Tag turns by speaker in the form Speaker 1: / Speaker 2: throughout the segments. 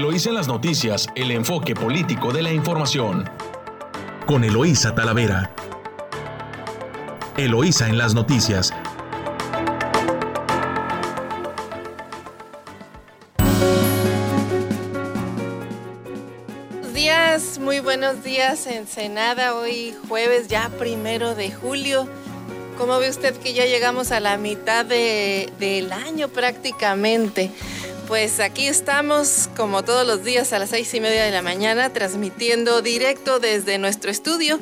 Speaker 1: Eloísa en las noticias, el enfoque político de la información. Con Eloísa Talavera. Eloísa en las noticias.
Speaker 2: Días, muy buenos días Ensenada, hoy jueves ya primero de julio. ¿Cómo ve usted que ya llegamos a la mitad de, del año prácticamente? Pues aquí estamos como todos los días a las seis y media de la mañana transmitiendo directo desde nuestro estudio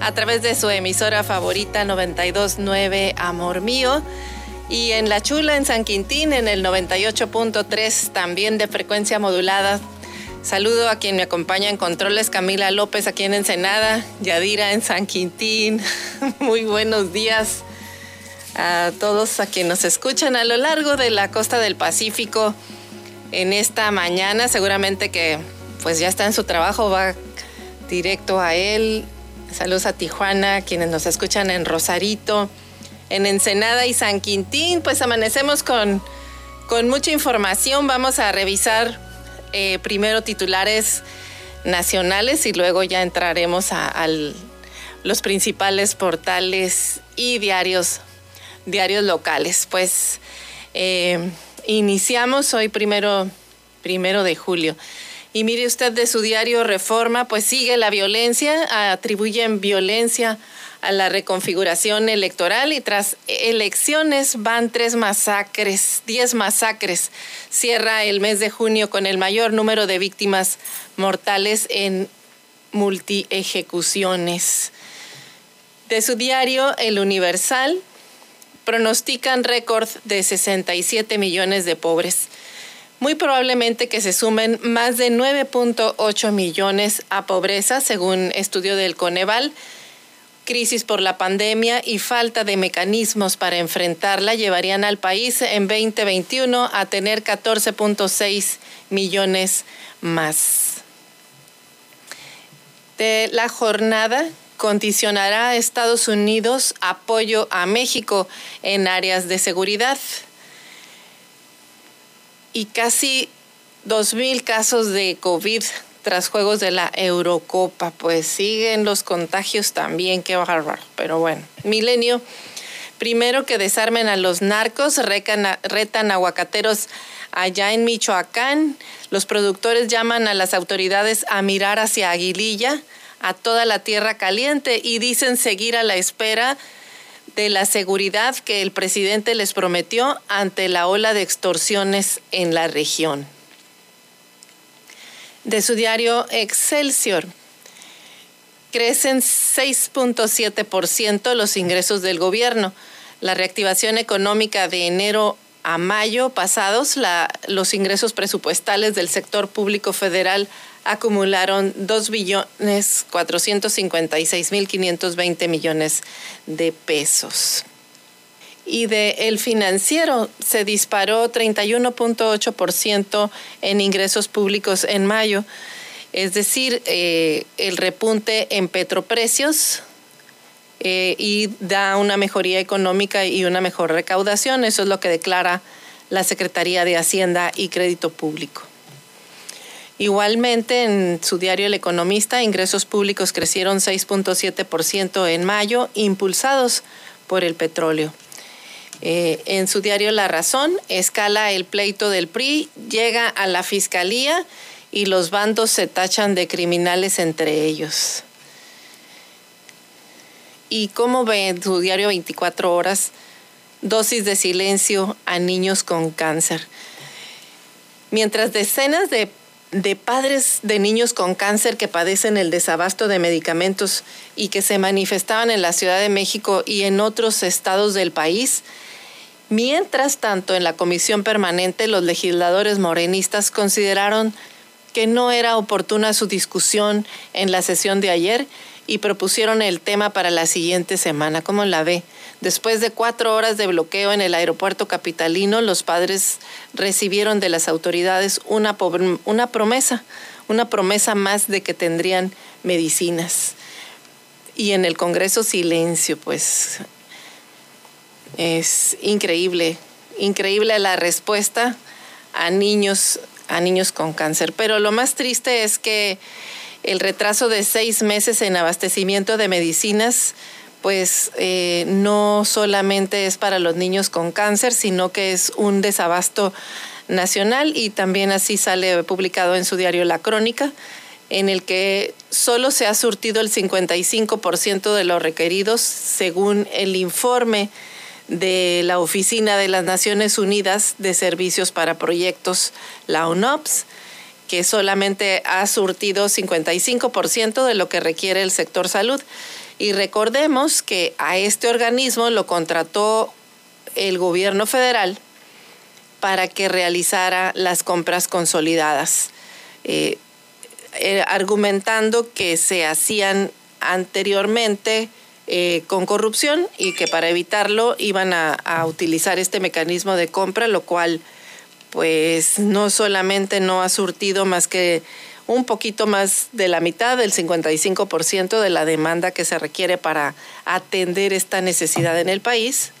Speaker 2: a través de su emisora favorita 929 Amor Mío y en La Chula en San Quintín en el 98.3 también de frecuencia modulada. Saludo a quien me acompaña en controles, Camila López aquí en Ensenada, Yadira en San Quintín. Muy buenos días a todos a quienes nos escuchan a lo largo de la costa del Pacífico en esta mañana. Seguramente que pues ya está en su trabajo, va directo a él. Saludos a Tijuana, quienes nos escuchan en Rosarito, en Ensenada y San Quintín. Pues amanecemos con, con mucha información. Vamos a revisar eh, primero titulares nacionales y luego ya entraremos a, los principales portales y diarios, diarios locales. Pues eh, Iniciamos hoy primero, primero de julio. Y mire usted de su diario Reforma, pues sigue la violencia, atribuyen violencia a la reconfiguración electoral y tras elecciones van tres masacres, diez masacres. Cierra el mes de junio con el mayor número de víctimas mortales en multiejecuciones. De su diario El Universal, pronostican récord de 67 millones de pobres. Muy probablemente que se sumen más de 9.8 millones a pobreza, según estudio del Coneval. Crisis por la pandemia y falta de mecanismos para enfrentarla llevarían al país en 2021 a tener 14.6 millones más. De la jornada condicionará a Estados Unidos apoyo a México en áreas de seguridad. Y casi 2.000 casos de COVID tras juegos de la Eurocopa. Pues siguen los contagios también, qué bárbaro. Pero bueno, milenio. Primero que desarmen a los narcos, retan aguacateros allá en Michoacán. Los productores llaman a las autoridades a mirar hacia Aguililla a toda la tierra caliente y dicen seguir a la espera de la seguridad que el presidente les prometió ante la ola de extorsiones en la región. De su diario Excelsior, crecen 6.7% los ingresos del gobierno. La reactivación económica de enero a mayo pasados, los ingresos presupuestales del sector público federal acumularon 2 billones 456 mil 520 millones de pesos. Y de el financiero se disparó 31.8% en ingresos públicos en mayo, es decir, eh, el repunte en petroprecios eh, y da una mejoría económica y una mejor recaudación. Eso es lo que declara la Secretaría de Hacienda y Crédito Público. Igualmente, en su diario El Economista, ingresos públicos crecieron 6.7% en mayo, impulsados por el petróleo. Eh, en su diario La Razón, escala el pleito del PRI, llega a la fiscalía y los bandos se tachan de criminales entre ellos. ¿Y cómo ve en su diario 24 horas? Dosis de silencio a niños con cáncer. Mientras decenas de de padres de niños con cáncer que padecen el desabasto de medicamentos y que se manifestaban en la Ciudad de México y en otros estados del país. Mientras tanto, en la comisión permanente, los legisladores morenistas consideraron que no era oportuna su discusión en la sesión de ayer y propusieron el tema para la siguiente semana. ¿Cómo la ve? Después de cuatro horas de bloqueo en el aeropuerto capitalino, los padres recibieron de las autoridades una, una promesa, una promesa más de que tendrían medicinas. Y en el Congreso silencio, pues es increíble, increíble la respuesta a niños a niños con cáncer. Pero lo más triste es que el retraso de seis meses en abastecimiento de medicinas, pues eh, no solamente es para los niños con cáncer, sino que es un desabasto nacional y también así sale publicado en su diario La Crónica, en el que solo se ha surtido el 55% de los requeridos según el informe de la Oficina de las Naciones Unidas de Servicios para Proyectos, la UNOPS, que solamente ha surtido 55% de lo que requiere el sector salud. Y recordemos que a este organismo lo contrató el gobierno federal para que realizara las compras consolidadas, eh, eh, argumentando que se hacían anteriormente eh, con corrupción y que para evitarlo iban a, a, utilizar este mecanismo de compra, lo cual pues no solamente no ha surtido más que un poquito más de la mitad, del 55% de la demanda que se requiere para atender esta necesidad en el país.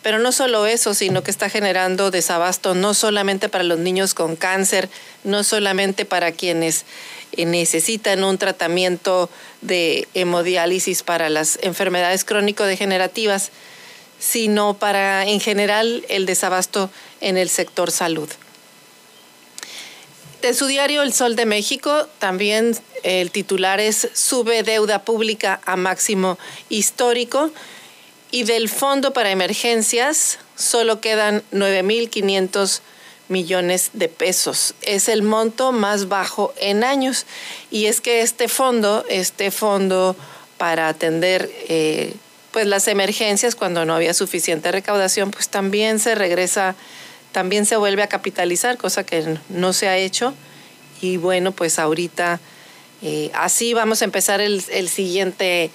Speaker 2: Pero no solo eso, sino que está generando desabasto no solamente para los niños con cáncer, no solamente para quienes eh, necesitan un tratamiento de hemodiálisis para las enfermedades crónico-degenerativas, sino para en general el desabasto en el sector salud. De su diario El Sol de México, también el titular es Sube deuda pública a máximo histórico y del Fondo para Emergencias solo quedan 9.500 millones de pesos. Es el monto más bajo en años. Y es que este fondo, este fondo para atender eh, pues las emergencias cuando no había suficiente recaudación, pues también se regresa, también se vuelve a capitalizar, cosa que no se ha hecho. Y bueno, pues ahorita eh, así vamos a empezar el, siguiente,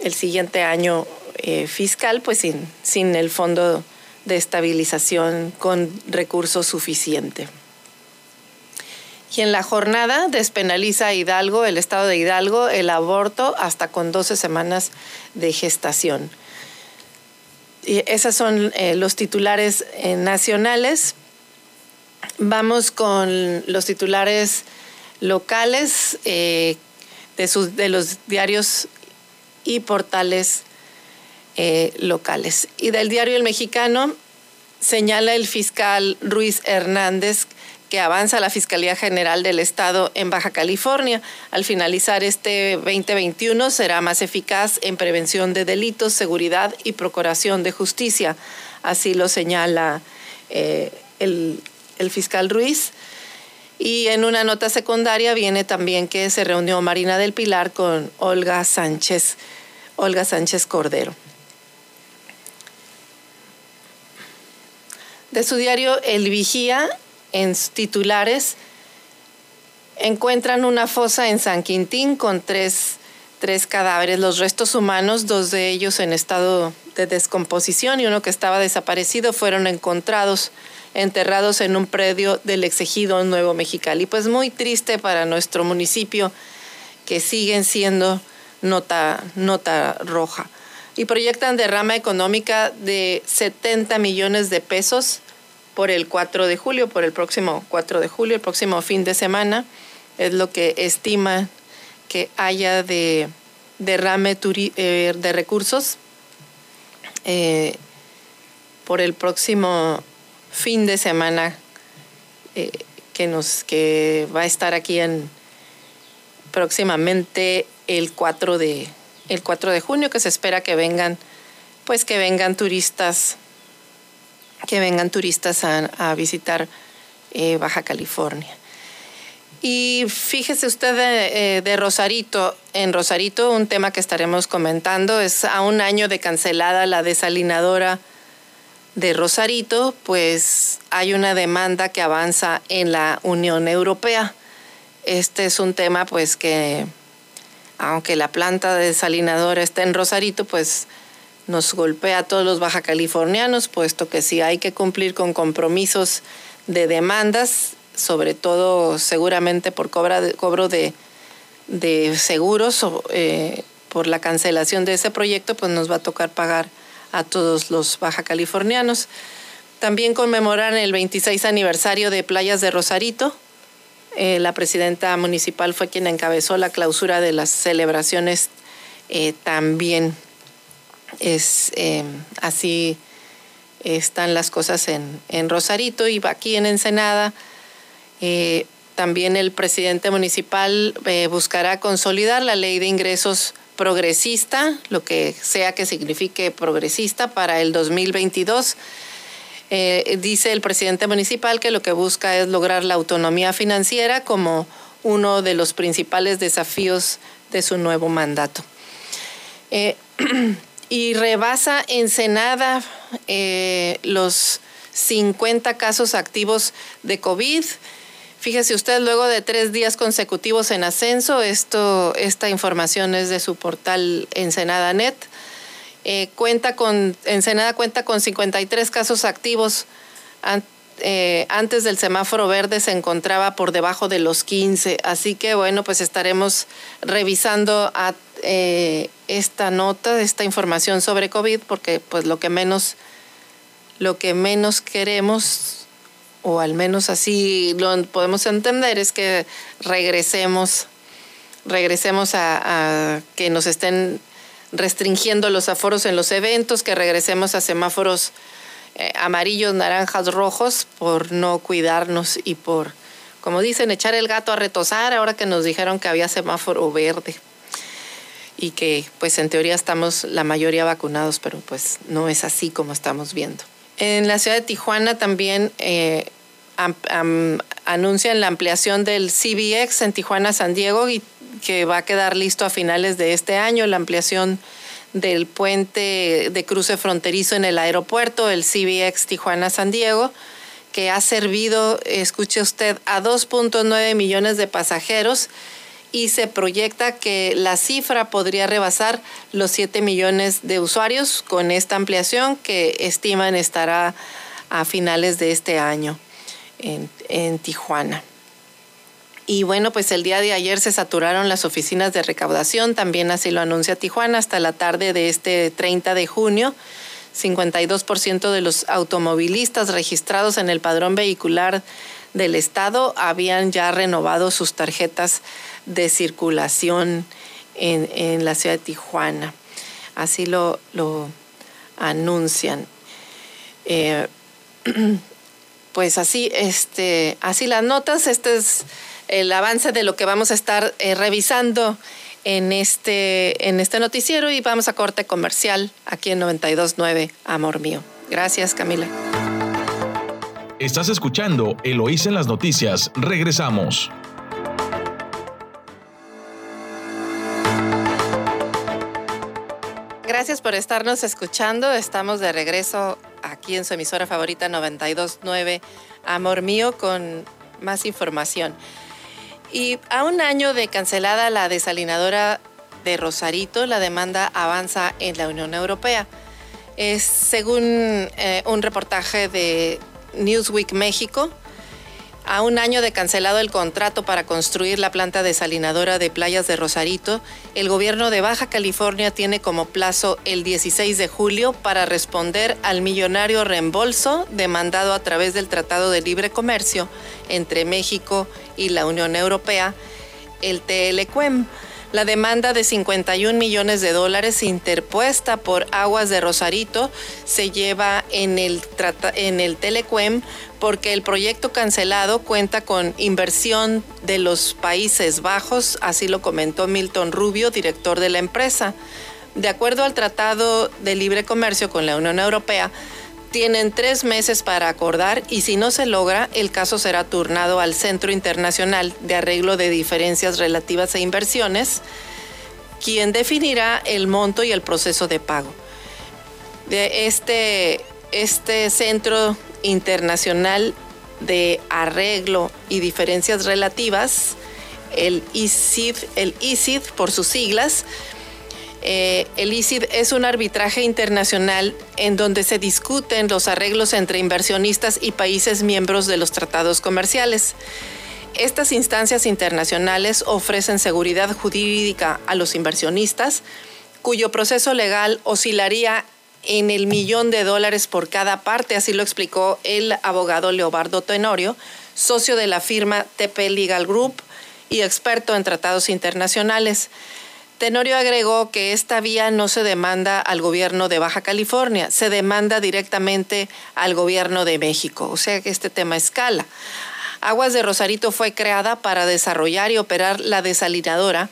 Speaker 2: el siguiente año eh, fiscal, pues sin, sin el fondo de estabilización con recursos suficiente. Y en la jornada despenaliza Hidalgo, el estado de Hidalgo, el aborto hasta con 12 semanas de gestación. Y esos son eh, los titulares eh, nacionales. Vamos con los titulares locales eh, de, sus, de los diarios y portales locales. Y del diario El Mexicano señala el fiscal Ruiz Hernández que avanza la Fiscalía General del Estado en Baja California. Al finalizar este 2021 será más eficaz en prevención de delitos, seguridad y procuración de justicia. Así lo señala eh, el, el fiscal Ruiz. Y en una nota secundaria viene también que se reunió Marina del Pilar con Olga Sánchez, Olga Sánchez Cordero. De su diario El Vigía, en titulares, encuentran una fosa en San Quintín con tres, tres, cadáveres, los restos humanos, dos de ellos en estado de descomposición y uno que estaba desaparecido, fueron encontrados enterrados en un predio del exegido Nuevo Mexicali. Pues muy triste para nuestro municipio que siguen siendo nota, nota roja. Y proyectan derrama económica de 70 millones de pesos por el 4 de julio, por el próximo 4 de julio, el próximo fin de semana, es lo que estima que haya de derrame eh, de recursos eh, por el próximo fin de semana eh, que nos que va a estar aquí en próximamente el 4 de el 4 de junio que se espera que vengan pues que vengan turistas que vengan turistas a, visitar eh, Baja California. Y fíjese usted de, eh, de, Rosarito, en Rosarito un tema que estaremos comentando es a un año de cancelada la desalinadora de Rosarito, pues hay una demanda que avanza en la Unión Europea. Este es un tema pues que aunque la planta desalinadora está en Rosarito, pues nos golpea a todos los baja californianos, puesto que si hay que cumplir con compromisos de demandas, sobre todo seguramente por cobro de, seguros o eh, por la cancelación de ese proyecto, pues nos va a tocar pagar a todos los baja californianos. También conmemoran el 26 aniversario de Playas de Rosarito. Eh, la presidenta municipal fue quien encabezó la clausura de las celebraciones eh, también. Es eh, así están las cosas en, en, Rosarito y aquí en Ensenada. también el presidente municipal buscará consolidar la ley de ingresos progresista, lo que sea que signifique progresista para el 2022 eh, dice el presidente municipal que lo que busca es lograr la autonomía financiera como uno de los principales desafíos de su nuevo mandato. Y rebasa Ensenada eh, los 50 casos activos de COVID. Fíjese usted, luego de tres días consecutivos en ascenso, esto, esta información es de su portal Ensenada Net. Eh, cuenta con, Ensenada cuenta con 53 casos activos. Eh, antes del semáforo verde se encontraba por debajo de los 15. Así que bueno, pues estaremos revisando eh, esta nota, esta información sobre COVID, porque pues lo que menos, lo que menos queremos, o al menos así lo podemos entender, es que regresemos, regresemos a que nos estén restringiendo los aforos en los eventos, que regresemos a semáforos eh, amarillos, naranjas, rojos, por no cuidarnos y por, como dicen, echar el gato a retosar, ahora que nos dijeron que había semáforo verde y que pues en teoría estamos la mayoría vacunados, pero pues no es así como estamos viendo. En la ciudad de Tijuana también eh, anuncian la ampliación del CBX en Tijuana, San Diego y que va a quedar listo a finales de este año, la ampliación del puente de cruce fronterizo en el aeropuerto, el CBX Tijuana-San Diego, que ha servido, escuche usted, a 2.9 millones de pasajeros y se proyecta que la cifra podría rebasar los 7 millones de usuarios con esta ampliación que estiman estará a finales de este año en, en Tijuana. Y bueno, pues el día de ayer se saturaron las oficinas de recaudación, también así lo anuncia Tijuana, hasta la tarde de este 30 de junio. 52% de los automovilistas registrados en el padrón vehicular del Estado habían ya renovado sus tarjetas de circulación en, la ciudad de Tijuana. Así lo, lo anuncian. Eh, pues así, este, así las notas. Este es el avance de lo que vamos a estar eh, revisando en este, en este noticiero y vamos a corte comercial aquí en 92.9, Amor Mío. Gracias, Camila.
Speaker 1: Estás escuchando Eloísa en las noticias. Regresamos.
Speaker 2: Gracias por estarnos escuchando. Estamos de regreso aquí en su emisora favorita 929 Amor Mío con más información. Y a un año de cancelada la desalinadora de Rosarito, la demanda avanza en la Unión Europea. Es según eh, un reportaje de Newsweek México, a un año de cancelado el contrato para construir la planta desalinadora de playas de Rosarito, el gobierno de Baja California tiene como plazo el 16 de julio para responder al millonario reembolso demandado a través del Tratado de Libre Comercio entre México y la Unión Europea, el TLQM. La demanda de 51 millones de dólares interpuesta por Aguas de Rosarito se lleva en el, en el Telecuem porque el proyecto cancelado cuenta con inversión de los Países Bajos, así lo comentó Milton Rubio, director de la empresa. De acuerdo al Tratado de Libre Comercio con la Unión Europea, tienen tres meses para acordar y si no se logra, el caso será turnado al Centro Internacional de Arreglo de Diferencias Relativas a Inversiones, quien definirá el monto y el proceso de pago. De este, este Centro Internacional de Arreglo y Diferencias Relativas, el ICID, el ICID por sus siglas, eh, el ICID es un arbitraje internacional en donde se discuten los arreglos entre inversionistas y países miembros de los tratados comerciales. Estas instancias internacionales ofrecen seguridad jurídica a los inversionistas, cuyo proceso legal oscilaría en el millón de dólares por cada parte, así lo explicó el abogado Leobardo Tenorio, socio de la firma TP Legal Group y experto en tratados internacionales. Tenorio agregó que esta vía no se demanda al gobierno de Baja California, se demanda directamente al gobierno de México, o sea que este tema escala. Aguas de Rosarito fue creada para desarrollar y operar la desalinadora,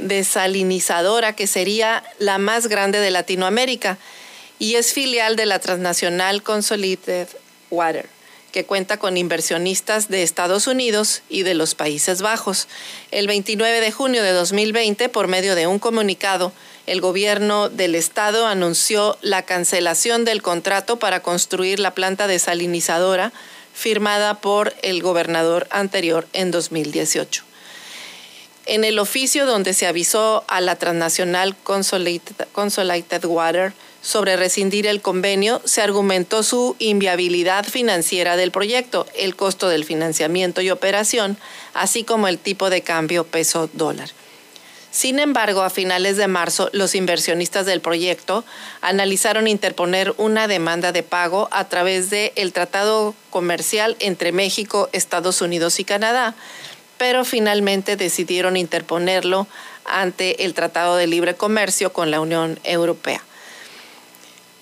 Speaker 2: desalinizadora que sería la más grande de Latinoamérica y es filial de la transnacional Consolidated Water que cuenta con inversionistas de Estados Unidos y de los Países Bajos. El 29 de junio de 2020, por medio de un comunicado, el gobierno del estado anunció la cancelación del contrato para construir la planta desalinizadora firmada por el gobernador anterior en 2018. En el oficio donde se avisó a la transnacional Consolidated Water sobre rescindir el convenio, se argumentó su inviabilidad financiera del proyecto, el costo del financiamiento y operación, así como el tipo de cambio peso-dólar. Sin embargo, a finales de marzo, los inversionistas del proyecto analizaron interponer una demanda de pago a través del el Tratado Comercial entre México, Estados Unidos y Canadá, pero finalmente decidieron interponerlo ante el Tratado de Libre Comercio con la Unión Europea.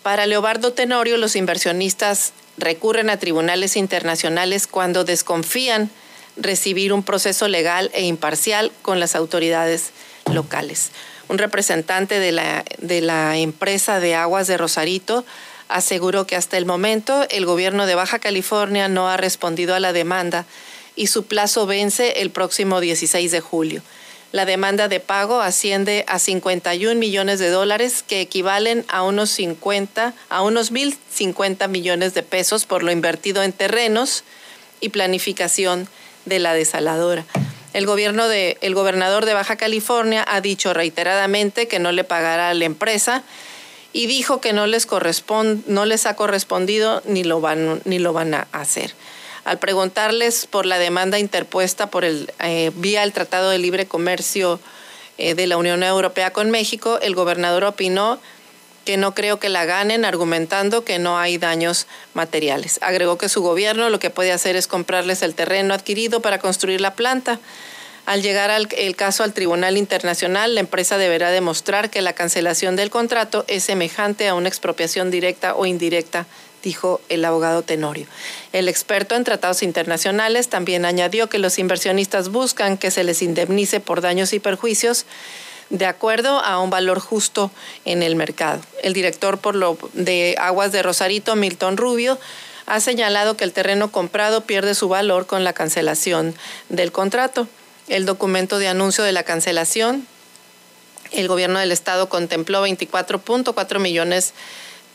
Speaker 2: Para Leobardo Tenorio, los inversionistas recurren a tribunales internacionales cuando desconfían recibir un proceso legal e imparcial con las autoridades locales. Un representante de la, de la empresa de aguas de Rosarito aseguró que hasta el momento el gobierno de Baja California no ha respondido a la demanda y su plazo vence el próximo 16 de julio. La demanda de pago asciende a 51 millones de dólares, que equivalen a unos 50, a unos 1.050 millones de pesos por lo invertido en terrenos y planificación de la desaladora. El, gobierno de, el gobernador de Baja California ha dicho reiteradamente que no le pagará a la empresa y dijo que no les, no les ha correspondido ni lo, van, ni lo van a hacer. Al preguntarles por la demanda interpuesta por el, eh, vía el Tratado de Libre Comercio eh, de la Unión Europea con México, el gobernador opinó que no creo que la ganen, argumentando que no hay daños materiales. Agregó que su gobierno lo que puede hacer es comprarles el terreno adquirido para construir la planta. Al llegar al, el caso al Tribunal Internacional, la empresa deberá demostrar que la cancelación del contrato es semejante a una expropiación directa o indirecta dijo el abogado Tenorio. El experto en tratados internacionales también añadió que los inversionistas buscan que se les indemnice por daños y perjuicios de acuerdo a un valor justo en el mercado. El director por lo de Aguas de Rosarito, Milton Rubio, ha señalado que el terreno comprado pierde su valor con la cancelación del contrato. El documento de anuncio de la cancelación, el gobierno del estado contempló 24.4 millones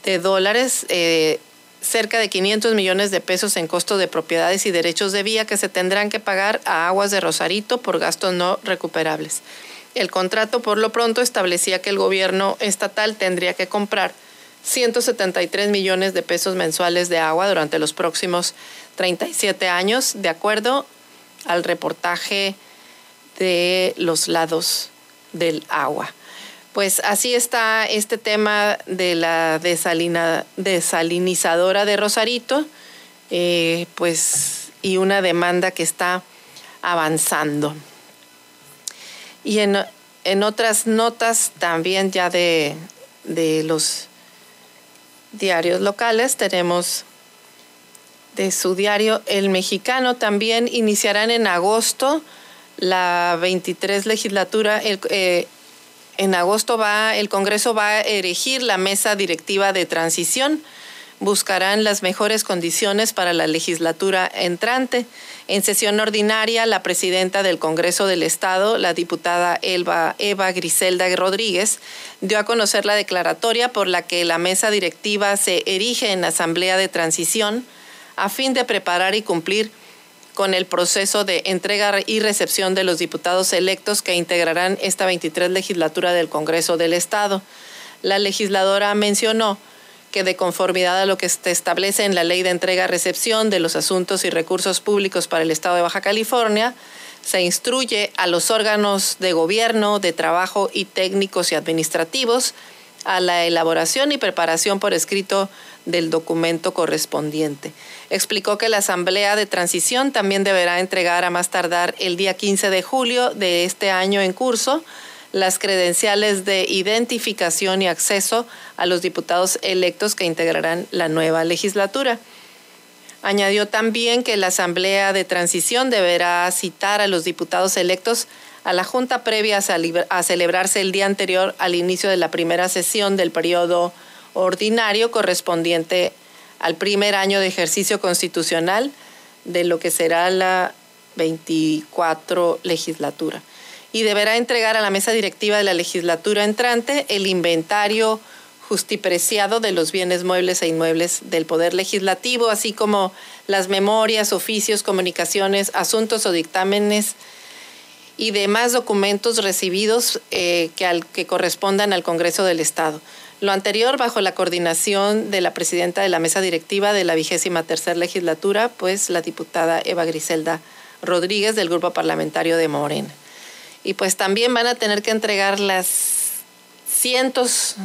Speaker 2: de dólares eh, cerca de 500 millones de pesos en costo de propiedades y derechos de vía que se tendrán que pagar a Aguas de Rosarito por gastos no recuperables. El contrato por lo pronto establecía que el gobierno estatal tendría que comprar 173 millones de pesos mensuales de agua durante los próximos 37 años, de acuerdo al reportaje de los lados del agua. Pues así está este tema de la desalinizadora de Rosarito, eh, pues y una demanda que está avanzando. Y en, otras notas también ya de, de los diarios locales tenemos de su diario El Mexicano también iniciarán en agosto la 23 legislatura, el, eh, en agosto va, el Congreso va a erigir la mesa directiva de transición. Buscarán las mejores condiciones para la legislatura entrante. En sesión ordinaria, la presidenta del Congreso del Estado, la diputada Eva Griselda Rodríguez, dio a conocer la declaratoria por la que la mesa directiva se erige en asamblea de transición a fin de preparar y cumplir con el proceso de entrega y recepción de los diputados electos que integrarán esta 23 legislatura del Congreso del Estado. La legisladora mencionó que de conformidad a lo que se establece en la Ley de Entrega-Recepción de los Asuntos y Recursos Públicos para el Estado de Baja California, se instruye a los órganos de gobierno, de trabajo y técnicos y administrativos a la elaboración y preparación por escrito del documento correspondiente. Explicó que la Asamblea de Transición también deberá entregar a más tardar el día 15 de julio de este año en curso las credenciales de identificación y acceso a los diputados electos que integrarán la nueva legislatura. Añadió también que la Asamblea de Transición deberá citar a los diputados electos a la Junta previa a celebrarse el día anterior al inicio de la primera sesión del periodo ordinario correspondiente al primer año de ejercicio constitucional de lo que será la 24 legislatura. Y deberá entregar a la mesa directiva de la legislatura entrante el inventario justipreciado de los bienes muebles e inmuebles del Poder Legislativo, así como las memorias, oficios, comunicaciones, asuntos o dictámenes y demás documentos recibidos eh, que, al, que correspondan al Congreso del Estado. Lo anterior bajo la coordinación de la presidenta de la mesa directiva de la vigésima tercera legislatura, pues la diputada Eva Griselda Rodríguez del grupo parlamentario de Morena. Y pues también van a tener que entregar las cientos,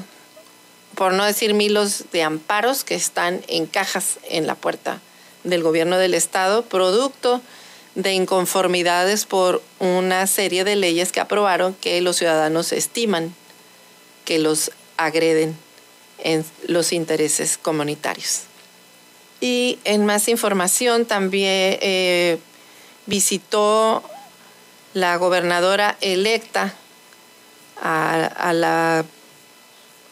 Speaker 2: por no decir miles, de amparos que están en cajas en la puerta del gobierno del estado, producto de inconformidades por una serie de leyes que aprobaron que los ciudadanos estiman que los agreden en los intereses comunitarios. Y en más información también eh, visitó la gobernadora electa a, la,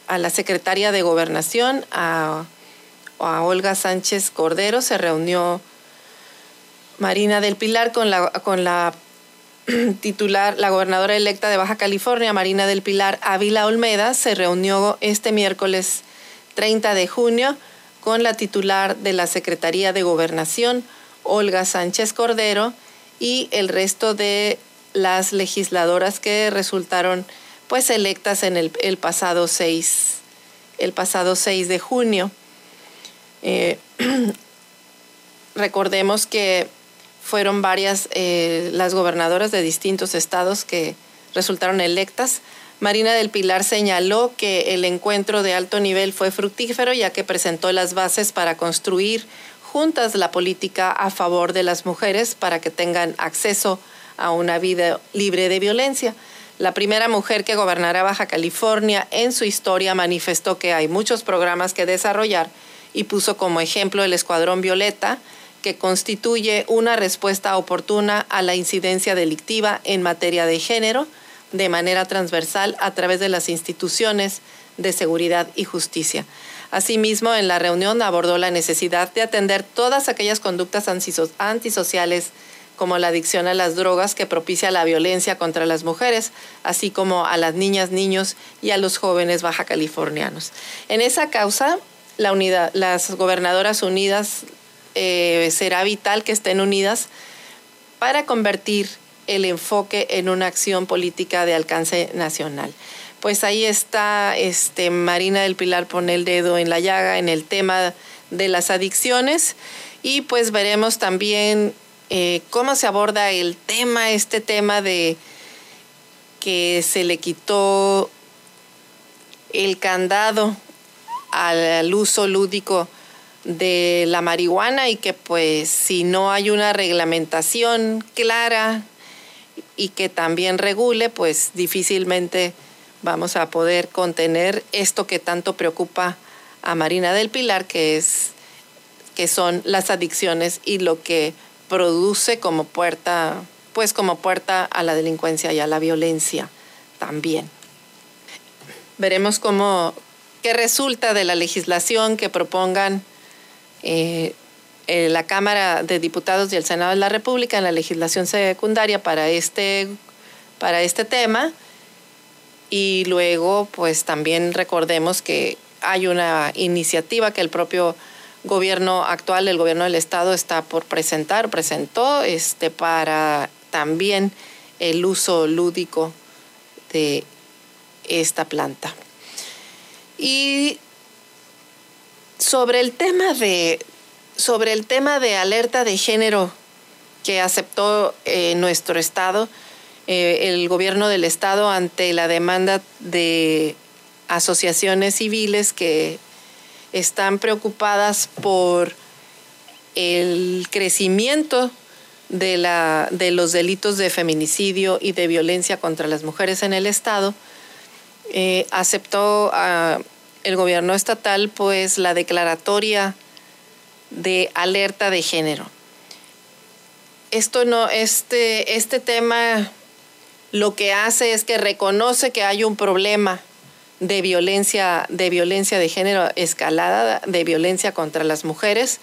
Speaker 2: a la secretaria de gobernación, a, a Olga Sánchez Cordero, se reunió Marina del Pilar con la, con la titular, la gobernadora electa de Baja California, Marina del Pilar Ávila Olmeda, se reunió este miércoles 30 de junio con la titular de la Secretaría de Gobernación, Olga Sánchez Cordero, y el resto de las legisladoras que resultaron pues electas en el, pasado 6, el pasado 6 de junio. Eh, recordemos que fueron varias eh, las gobernadoras de distintos estados que resultaron electas. Marina del Pilar señaló que el encuentro de alto nivel fue fructífero ya que presentó las bases para construir juntas la política a favor de las mujeres para que tengan acceso a una vida libre de violencia. La primera mujer que gobernará Baja California en su historia manifestó que hay muchos programas que desarrollar y puso como ejemplo el Escuadrón Violeta, que constituye una respuesta oportuna a la incidencia delictiva en materia de género de manera transversal a través de las instituciones de seguridad y justicia. Asimismo, en la reunión abordó la necesidad de atender todas aquellas conductas antisociales como la adicción a las drogas que propicia la violencia contra las mujeres, así como a las niñas, niños y a los jóvenes baja californianos. En esa causa, las gobernadoras unidas eh, será vital que estén unidas para convertir el enfoque en una acción política de alcance nacional. Pues ahí está este, Marina del Pilar pone el dedo en la llaga en el tema de las adicciones y pues veremos también eh, cómo se aborda el tema, este tema de que se le quitó el candado al uso lúdico de la marihuana y que pues si no hay una reglamentación clara y que también regule, pues difícilmente vamos a poder contener esto que tanto preocupa a Marina del Pilar, que es que son las adicciones y lo que produce como puerta, pues como puerta a la delincuencia y a la violencia también. Veremos cómo qué resulta de la legislación que propongan eh, eh, la Cámara de Diputados y el Senado de la República en la legislación secundaria para este, para este tema. Y luego, pues también recordemos que hay una iniciativa que el propio gobierno actual, el gobierno del Estado, está por presentar, presentó este, para también el uso lúdico de esta planta. Y sobre el tema de, sobre el tema de alerta de género que aceptó eh, nuestro Estado, eh, el gobierno del Estado ante la demanda de asociaciones civiles que están preocupadas por el crecimiento de, la, de los delitos de feminicidio y de violencia contra las mujeres en el Estado, eh, aceptó el gobierno estatal pues la declaratoria de alerta de género. Esto no, este, este tema lo que hace es que reconoce que hay un problema de violencia, de violencia de género escalada, de violencia contra las mujeres.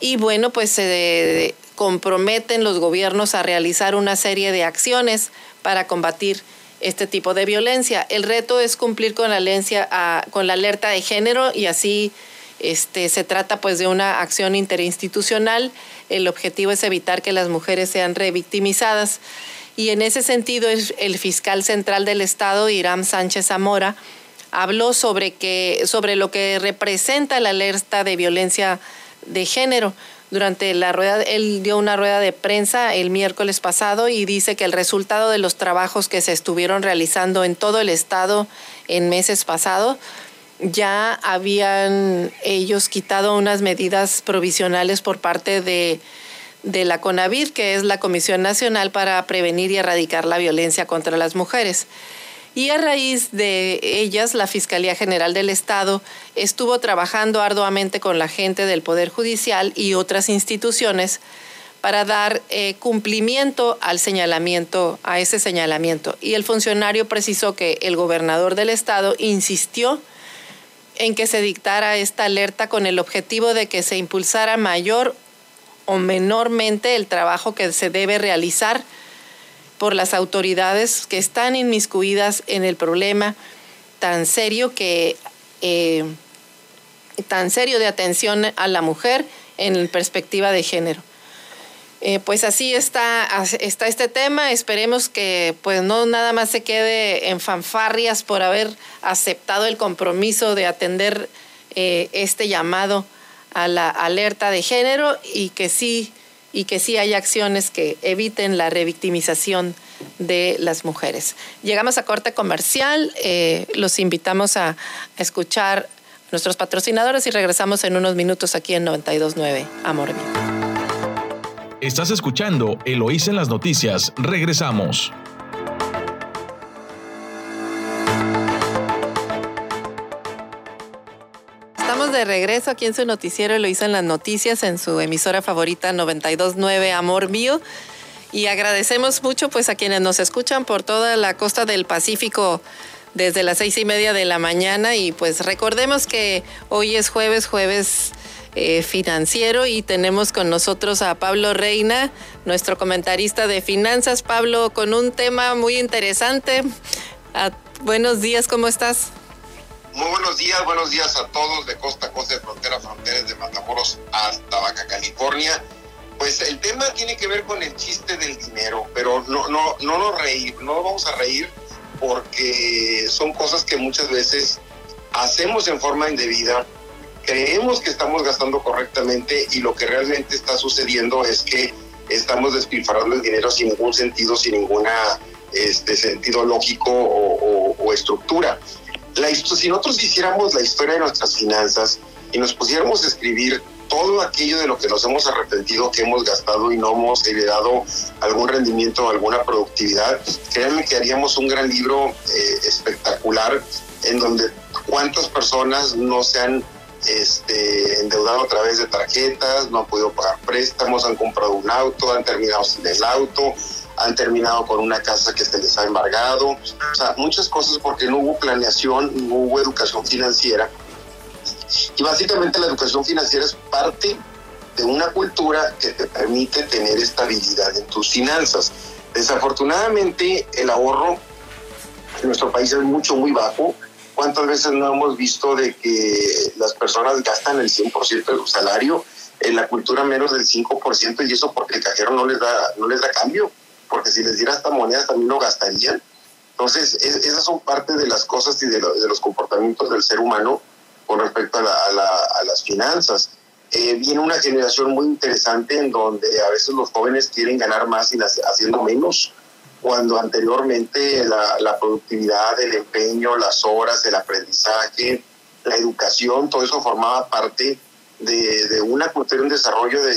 Speaker 2: Y bueno, pues se comprometen los gobiernos a realizar una serie de acciones para combatir este tipo de violencia. El reto es cumplir con la, con la alerta de género y así este, se trata pues de una acción interinstitucional. El objetivo es evitar que las mujeres sean revictimizadas. Y en ese sentido, el fiscal central del Estado, Irán Sánchez Zamora, habló sobre, que, sobre lo que representa la alerta de violencia de género. Durante la rueda, él dio una rueda de prensa el miércoles pasado y dice que el resultado de los trabajos que se estuvieron realizando en todo el estado en meses pasados ya habían ellos quitado unas medidas provisionales por parte de de la CONAVID, que es la Comisión Nacional para Prevenir y Erradicar la Violencia contra las Mujeres. Y a raíz de ellas, la Fiscalía General del Estado estuvo trabajando arduamente con la gente del Poder Judicial y otras instituciones para dar eh, cumplimiento al señalamiento, a ese señalamiento. Y el funcionario precisó que el gobernador del estado insistió en que se dictara esta alerta con el objetivo de que se impulsara mayor o menormente el trabajo que se debe realizar por las autoridades que están inmiscuidas en el problema tan serio que eh, tan serio de atención a la mujer en perspectiva de género. Eh, pues así está, está este tema. Esperemos que pues no nada más se quede en fanfarrias por haber aceptado el compromiso de atender eh, este llamado a la alerta de género y que sí y que sí hay acciones que eviten la revictimización de las mujeres. Llegamos a corte comercial, eh, los invitamos a, escuchar nuestros patrocinadores y regresamos en unos minutos aquí en 929 Amor Mío.
Speaker 1: Estás escuchando Eloís en las noticias, regresamos.
Speaker 2: De regreso aquí en su noticiero, lo hizo en las noticias, en su emisora favorita 929 Amor Mío. Y agradecemos mucho pues a quienes nos escuchan por toda la costa del Pacífico desde las seis y media de la mañana. Y pues recordemos que hoy es jueves, jueves eh, financiero y tenemos con nosotros a Pablo Reina, nuestro comentarista de finanzas. Pablo, con un tema muy interesante. Ah, buenos días, ¿cómo estás?
Speaker 3: Muy buenos días, buenos días a todos de costa a costa, de frontera a frontera, de Matamoros hasta Baja California. Pues el tema tiene que ver con el chiste del dinero, pero no, no, no nos reír, no nos vamos a reír porque son cosas que muchas veces hacemos en forma indebida, creemos que estamos gastando correctamente y lo que realmente está sucediendo es que estamos despilfarrando el dinero sin ningún sentido, sin ninguna este, sentido lógico o estructura si nosotros hiciéramos la historia de nuestras finanzas y nos pusiéramos a escribir todo aquello de lo que nos hemos arrepentido, que hemos gastado y no hemos heredado algún rendimiento, alguna productividad, créanme que haríamos un gran libro eh, espectacular en donde cuántas personas no se han este, endeudado a través de tarjetas, no han podido pagar préstamos, han comprado un auto, han terminado sin el auto, han terminado con una casa que se les ha embargado, o sea, muchas cosas porque no hubo planeación, no hubo educación financiera. Y básicamente la educación financiera es parte de una cultura que te permite tener estabilidad en tus finanzas. Desafortunadamente el ahorro en nuestro país es mucho, muy bajo. ¿Cuántas veces no hemos visto de que las personas gastan el 100% de su salario? En la cultura menos del 5% y eso porque el cajero no les da, no les da cambio porque si les diera esta moneda también lo gastarían. Entonces, esas son parte de las cosas y de, los comportamientos del ser humano con respecto a, las finanzas. Eh, viene una generación muy interesante en donde a veces los jóvenes quieren ganar más y haciendo menos. cuando anteriormente la, productividad, el empeño, las horas, el aprendizaje, la educación, todo eso formaba parte de, una cultura, un desarrollo de,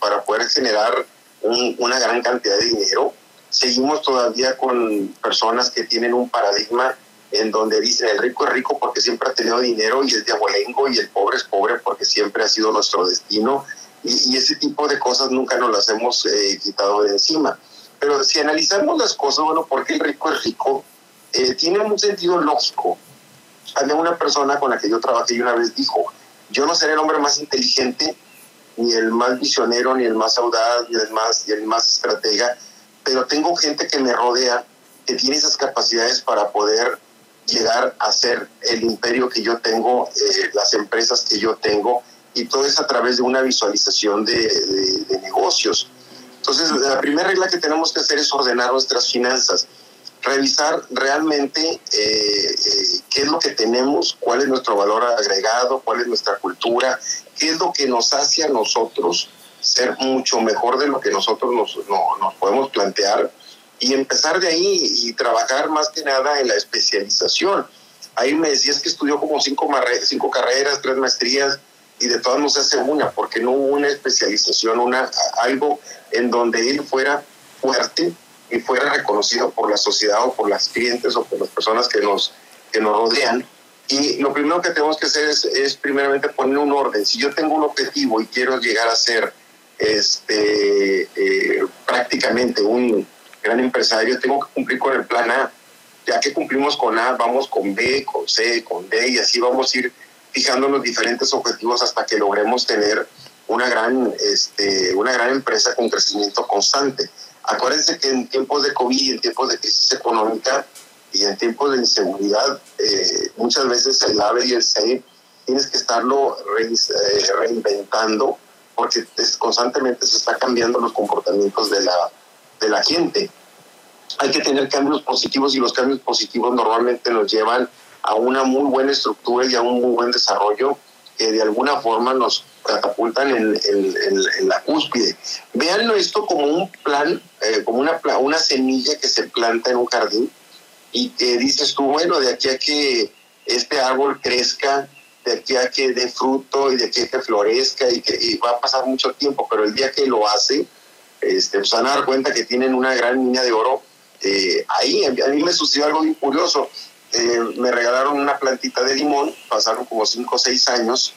Speaker 3: para poder generar una gran cantidad de dinero. Seguimos todavía con personas que tienen un paradigma en donde dicen el rico es rico porque siempre ha tenido dinero y es de abolengo y el pobre es pobre porque siempre ha sido nuestro destino y, ese tipo de cosas nunca nos las hemos eh, quitado de encima. Pero si analizamos las cosas, bueno, ¿por qué el rico es rico? Eh, tiene un sentido lógico. Había una persona con la que yo trabajé y una vez dijo, yo no seré el hombre más inteligente, ni el más visionero, ni el más audaz, ni el más, ni el más estratega, pero tengo gente que me rodea que tiene esas capacidades para poder llegar a ser el imperio que yo tengo, eh, las empresas que yo tengo, y todo es a través de una visualización de, de, negocios. Entonces, la primera regla que tenemos que hacer es ordenar nuestras finanzas, revisar realmente eh, eh, qué es lo que tenemos, cuál es nuestro valor agregado, cuál es nuestra cultura, qué es lo que nos hace a nosotros ser mucho mejor de lo que nosotros nos, no, nos podemos plantear y empezar de ahí y trabajar más que nada en la especialización. Ahí me decías que estudió como cinco, cinco carreras, tres maestrías, y de todas no se hace una, porque no hubo una especialización, una, algo en donde él fuera fuerte y fuera reconocido por la sociedad o por las clientes o por las personas que nos, que nos rodean. Y lo primero que tenemos que hacer es, es primeramente poner un orden. Si yo tengo un objetivo y quiero llegar a ser este, eh, prácticamente un gran empresario, tengo que cumplir con el plan A. Ya que cumplimos con A, vamos con B, con C, con D y así vamos a ir fijando los diferentes objetivos hasta que logremos tener una gran, este, una gran empresa con crecimiento constante. Acuérdense que en tiempos de COVID, en tiempos de crisis económica y en tiempos de inseguridad, eh, muchas veces el AVE y el C tienes que estarlo eh, reinventando porque constantemente se está cambiando los comportamientos de la, de la gente. Hay que tener cambios positivos y los cambios positivos normalmente nos llevan a una muy buena estructura y a un muy buen desarrollo que de alguna forma nos catapultan en, en, la cúspide. Veanlo esto como un plan, eh, como una, una semilla que se planta en un jardín y que dices tú, bueno, de aquí a que este árbol crezca, de aquí a que dé fruto y de aquí a que florezca y que va a pasar mucho tiempo, pero el día que lo hace, este, pues van a dar cuenta que tienen una gran mina de oro eh, ahí. A mí me sucedió algo muy curioso. Eh, me regalaron una plantita de limón, pasaron como 5 o 6 años,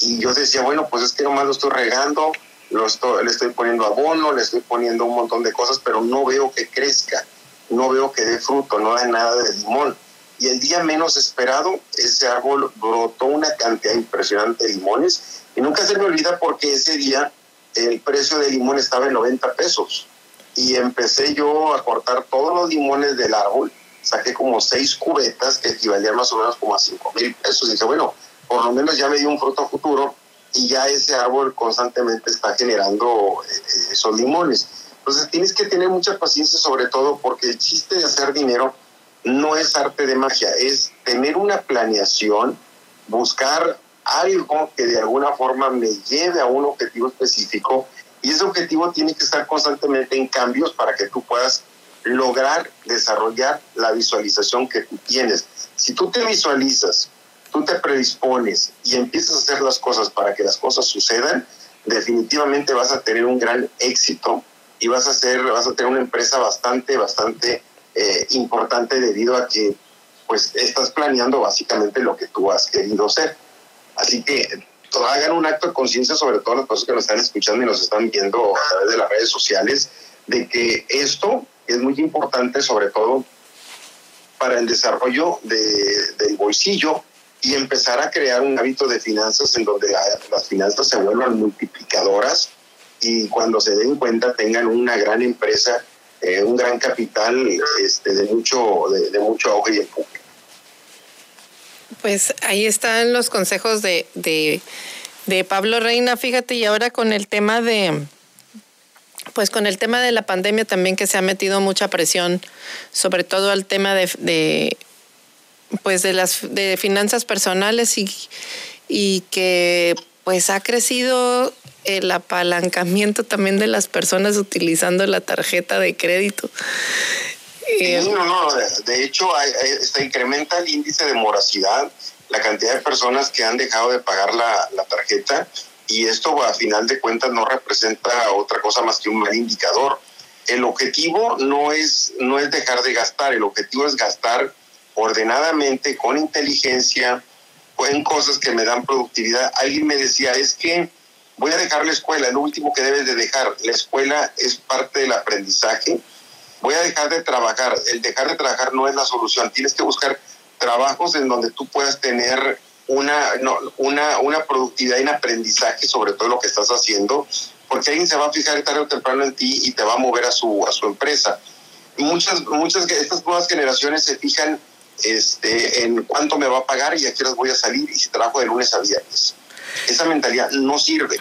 Speaker 3: y yo decía, bueno, pues es que nomás lo estoy regando, lo le estoy poniendo abono, le estoy poniendo un montón de cosas, pero no veo que crezca, no veo que dé fruto, no da nada de limón. Y el día menos esperado, ese árbol brotó una cantidad impresionante de limones, y nunca se me olvida porque ese día el precio del limón estaba en 90 pesos. Y empecé yo a cortar todos los limones del árbol saqué como seis cubetas que equivalían más o menos como a cinco mil pesos. Y dije, bueno, por lo menos ya me dio un fruto futuro y ya ese árbol constantemente está generando eh, esos limones. Entonces tienes que tener mucha paciencia sobre todo porque el chiste de hacer dinero no es arte de magia, es tener una planeación, buscar algo que de alguna forma me lleve a un objetivo específico y ese objetivo tiene que estar constantemente en cambios para que tú puedas lograr desarrollar la visualización que tú tienes. Si tú te visualizas, tú te predispones y empiezas a hacer las cosas para que las cosas sucedan, definitivamente vas a tener un gran éxito y vas a, ser, vas a tener una empresa bastante, bastante eh, importante debido a que pues estás planeando básicamente lo que tú has querido ser. Así que hagan un acto de conciencia sobre todo las personas que nos están escuchando y nos están viendo a través de las redes sociales, de que esto es muy importante sobre todo para el desarrollo del bolsillo y empezar a crear un hábito de finanzas en donde las finanzas se vuelvan multiplicadoras y cuando se den cuenta tengan una gran empresa, eh, un gran capital este, de mucho de, mucho auge y empuje.
Speaker 2: Pues ahí están los consejos de, de Pablo Reina, fíjate, y ahora con el tema de, pues con el tema de la pandemia también que se ha metido mucha presión, sobre todo al tema de, pues de las de finanzas personales y, y que pues ha crecido el apalancamiento también de las personas utilizando la tarjeta de crédito.
Speaker 3: Eh, no, no, de hecho se incrementa el índice de moracidad, la cantidad de personas que han dejado de pagar la, la tarjeta y esto a final de cuentas no representa otra cosa más que un mal indicador. El objetivo no es, no es dejar de gastar, el objetivo es gastar ordenadamente, con inteligencia, en cosas que me dan productividad. Alguien me decía, es que voy a dejar la escuela, es lo último que debes de dejar. La escuela es parte del aprendizaje. Voy a dejar de trabajar. El dejar de trabajar no es la solución. Tienes que buscar trabajos en donde tú puedas tener una, una, una productividad y un aprendizaje sobre todo lo que estás haciendo, porque alguien se va a fijar tarde o temprano en ti y te va a mover a su, a su empresa. Muchas, muchas de estas nuevas generaciones se fijan este, en cuánto me va a pagar y a qué horas voy a salir y si trabajo de lunes a viernes. Esa mentalidad no sirve.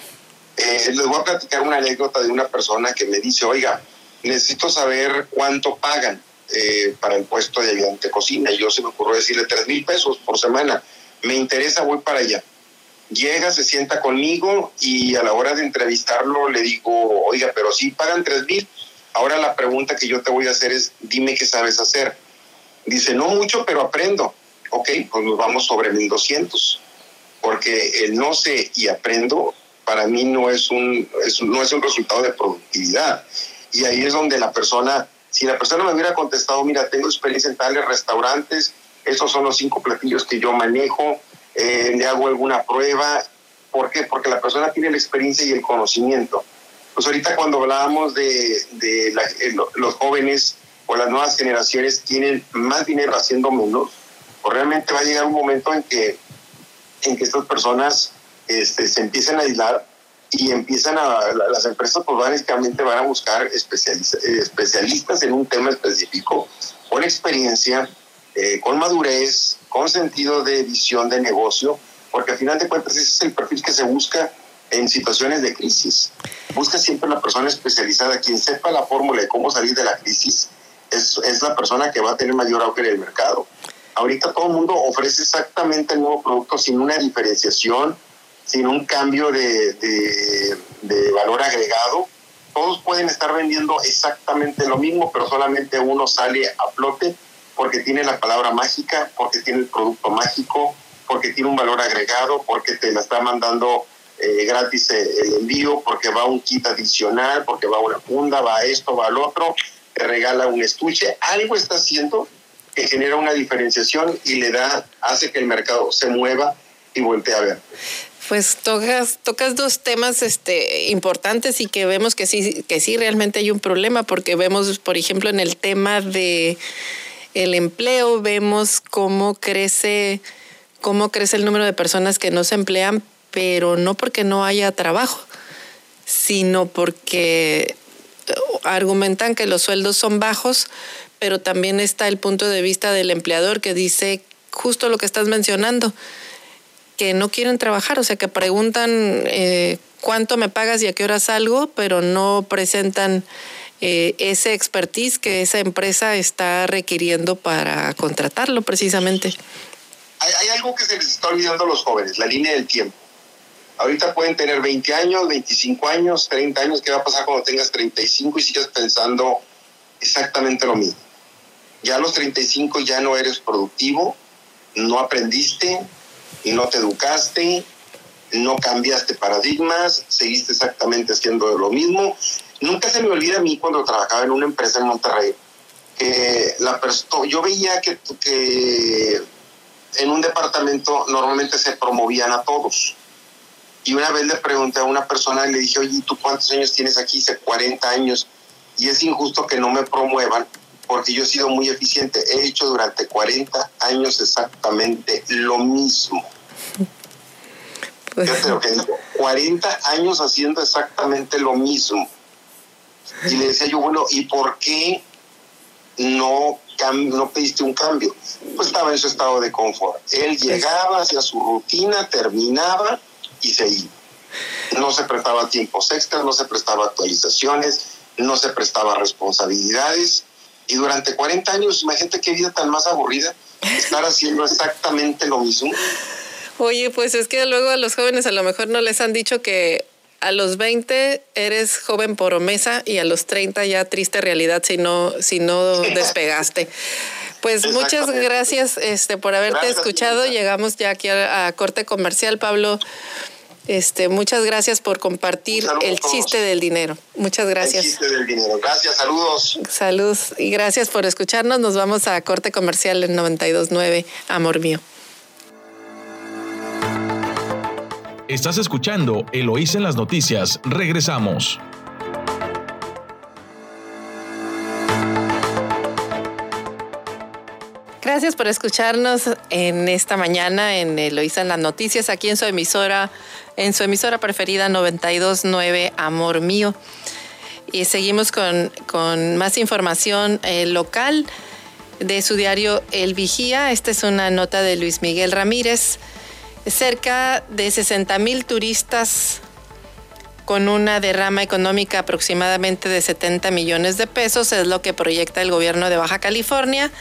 Speaker 3: Eh, les voy a platicar una anécdota de una persona que me dice, oiga, necesito saber cuánto pagan eh, para el puesto de ayudante cocina. Y yo se me ocurrió decirle tres mil pesos por semana. Me interesa, voy para allá. Llega, se sienta conmigo y a la hora de entrevistarlo le digo, oiga, pero si pagan tres mil. Ahora la pregunta que yo te voy a hacer es, dime qué sabes hacer. Dice, no mucho, pero aprendo. Ok, pues nos vamos sobre 1200. Porque el no sé y aprendo para mí no es un, no es un resultado de productividad. Y ahí es donde la persona, si la persona me hubiera contestado, mira, tengo experiencia en tales restaurantes, estos son los cinco platillos que yo manejo, eh, le hago alguna prueba. ¿Por qué? Porque la persona tiene la experiencia y el conocimiento. Pues ahorita cuando hablábamos de, de eh, los jóvenes o las nuevas generaciones tienen más dinero haciendo menos, o realmente va a llegar un momento en que, en que estas personas este, se empiecen a aislar y empiezan a, las empresas pues básicamente van a buscar especialistas, especialistas en un tema específico, con experiencia, eh, con madurez, con sentido de visión de negocio, porque al final de cuentas ese es el perfil que se busca en situaciones de crisis. Busca siempre la persona especializada, quien sepa la fórmula de cómo salir de la crisis es, es la persona que va a tener mayor auge en el mercado. Ahorita todo el mundo ofrece exactamente el nuevo producto sin una diferenciación, sin un cambio de, de, de, valor agregado. Todos pueden estar vendiendo exactamente lo mismo, pero solamente uno sale a flote porque tiene la palabra mágica, porque tiene el producto mágico, porque tiene un valor agregado, porque te la está mandando eh, gratis el envío, porque va un kit adicional, porque va una funda, va esto, va al otro te regala un estuche, algo está haciendo que genera una diferenciación y le da, hace que el mercado se mueva y voltee a ver.
Speaker 2: Pues tocas, tocas dos temas este, importantes y que vemos que sí, que sí realmente hay un problema, porque vemos, por ejemplo, en el tema de el empleo, vemos cómo crece, cómo crece el número de personas que no se emplean, pero no porque no haya trabajo, sino porque argumentan que los sueldos son bajos, pero también está el punto de vista del empleador que dice justo lo que estás mencionando, que no quieren trabajar, o sea, que preguntan eh, cuánto me pagas y a qué hora salgo, pero no presentan eh, ese expertise que esa empresa está requiriendo para contratarlo precisamente.
Speaker 3: Hay, hay algo que se les está olvidando a los jóvenes, la línea del tiempo. Ahorita pueden tener 20 años, 25 años, 30 años. ¿Qué va a pasar cuando tengas 35 y sigas pensando exactamente lo mismo? Ya a los 35 ya no eres productivo, no aprendiste, no te educaste, no cambiaste paradigmas, seguiste exactamente haciendo lo mismo. Nunca se me olvida a mí cuando trabajaba en una empresa en Monterrey, que la yo veía que, que en un departamento normalmente se promovían a todos y una vez le pregunté a una persona y le dije, oye, ¿tú cuántos años tienes aquí? Dice, 40 años. Y es injusto que no me promuevan porque yo he sido muy eficiente. He hecho durante 40 años exactamente lo mismo. Pues... lo que digo, 40 años haciendo exactamente lo mismo. Y le decía yo, bueno, ¿y por qué no, no pediste un cambio? Pues estaba en su estado de confort. Él llegaba, hacía su rutina, terminaba y se iba. No se prestaba tiempos extras, no se prestaba actualizaciones, no se prestaba responsabilidades. Y durante 40 años, imagínate qué vida tan más aburrida, estar haciendo exactamente lo mismo.
Speaker 2: Oye, pues es que luego a los jóvenes a lo mejor no les han dicho que a los 20 eres joven promesa y a los 30 ya triste realidad si no, si no despegaste. Pues muchas gracias este, por haberte escuchado. Llegamos ya aquí a, corte comercial, Pablo. Este, muchas gracias por compartir el chiste del dinero. Muchas gracias.
Speaker 3: El chiste del dinero. Gracias, saludos.
Speaker 2: Saludos y gracias por escucharnos. Nos vamos a corte comercial en 929, amor mío.
Speaker 1: Estás escuchando Eloís en las noticias. Regresamos.
Speaker 2: Gracias por escucharnos en esta mañana en Eloísa en las noticias, aquí en su emisora, en su emisora preferida 929 Amor Mío. Y seguimos con, más información eh, local de su diario El Vigía. Esta es una nota de Luis Miguel Ramírez cerca de 60 mil turistas con una derrama económica aproximadamente de 70 millones de pesos, es lo que proyecta el gobierno de Baja California,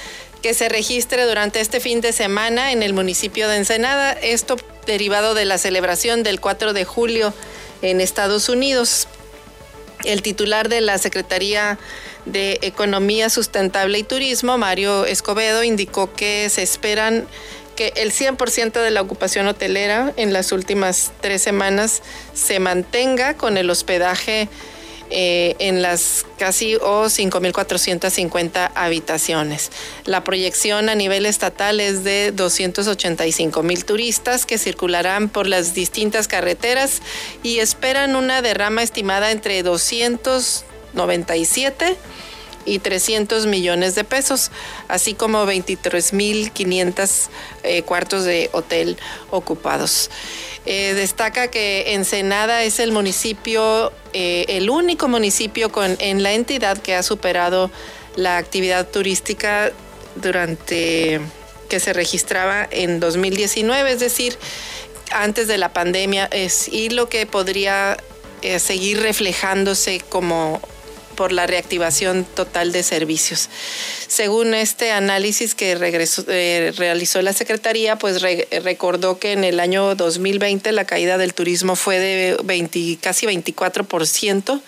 Speaker 2: que se registre durante este fin de semana en el municipio de Ensenada, esto derivado de la celebración del 4 de julio en Estados Unidos. El titular de la Secretaría de Economía Sustentable y Turismo, Mario Escobedo, indicó que se esperan que el 100% de la ocupación hotelera en las últimas tres semanas se mantenga con el hospedaje eh, en las casi o 5.450 habitaciones. La proyección a nivel estatal es de 285 mil turistas que circularán por las distintas carreteras y esperan una derrama estimada entre 297 y 300 millones de pesos, así como 23.500 eh, cuartos de hotel ocupados. Eh, destaca que Ensenada es el municipio, eh, el único municipio con, en la entidad que ha superado la actividad turística durante que se registraba en 2019, es decir, antes de la pandemia, y lo que podría seguir reflejándose como por la reactivación total de servicios. Según este análisis que eh, realizó la Secretaría, pues recordó que en el año 2020 la caída del turismo fue de 20, casi 24%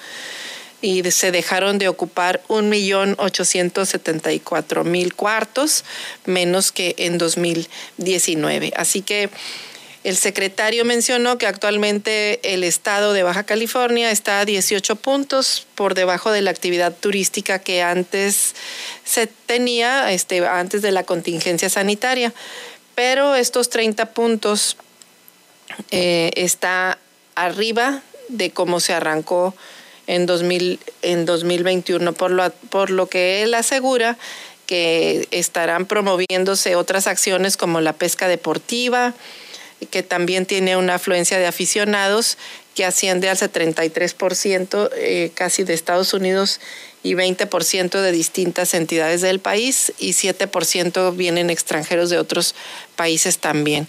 Speaker 2: y se dejaron de ocupar 1.874.000 cuartos, menos que en 2019. Así que el secretario mencionó que actualmente el estado de Baja California está a 18 puntos por debajo de la actividad turística que antes se tenía, este, antes de la contingencia sanitaria. Pero estos 30 puntos eh, está arriba de cómo se arrancó en, 2000, en 2021, por lo, por lo que él asegura que estarán promoviéndose otras acciones como la pesca deportiva, que también tiene una afluencia de aficionados que asciende al 33% eh, casi de Estados Unidos y 20% de distintas entidades del país y 7% vienen extranjeros de otros países también.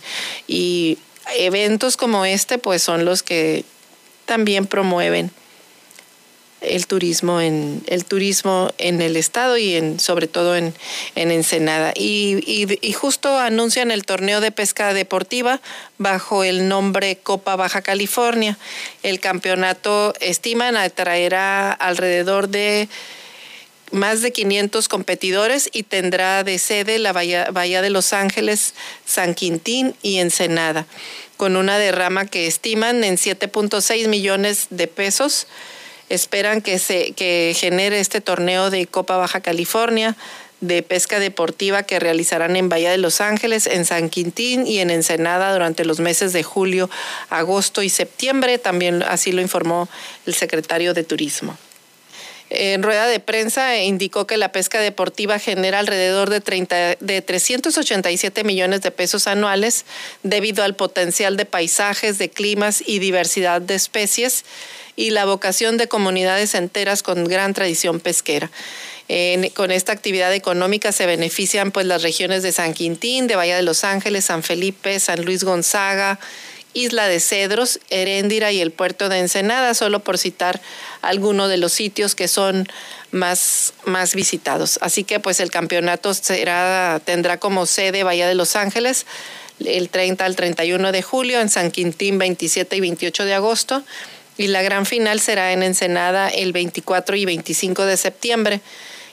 Speaker 2: Y eventos como este pues son los que también promueven el turismo en el turismo en el estado y en sobre todo en, en Ensenada. Y, justo anuncian el torneo de pesca deportiva bajo el nombre Copa Baja California. El campeonato estiman atraerá alrededor de más de 500 competidores y tendrá de sede la Bahía, Bahía de Los Ángeles, San Quintín y Ensenada, con una derrama que estiman en 7.6 millones de pesos esperan que se que genere este torneo de Copa Baja California de pesca deportiva que realizarán en Bahía de Los Ángeles, en San Quintín y en Ensenada durante los meses de julio, agosto y septiembre. También así lo informó el secretario de Turismo. En rueda de prensa indicó que la pesca deportiva genera alrededor de, 30, de 387 millones de pesos anuales debido al potencial de paisajes, de climas y diversidad de especies y la vocación de comunidades enteras con gran tradición pesquera. con esta actividad económica se benefician pues las regiones de San Quintín, de Bahía de Los Ángeles, San Felipe, San Luis Gonzaga, Isla de Cedros, Heréndira y el puerto de Ensenada, solo por citar algunos de los sitios que son más, más visitados. Así que pues el campeonato será, tendrá como sede Bahía de Los Ángeles el 30 al 31 de julio, en San Quintín 27 y 28 de agosto y la gran final será en Ensenada el 24 y 25 de septiembre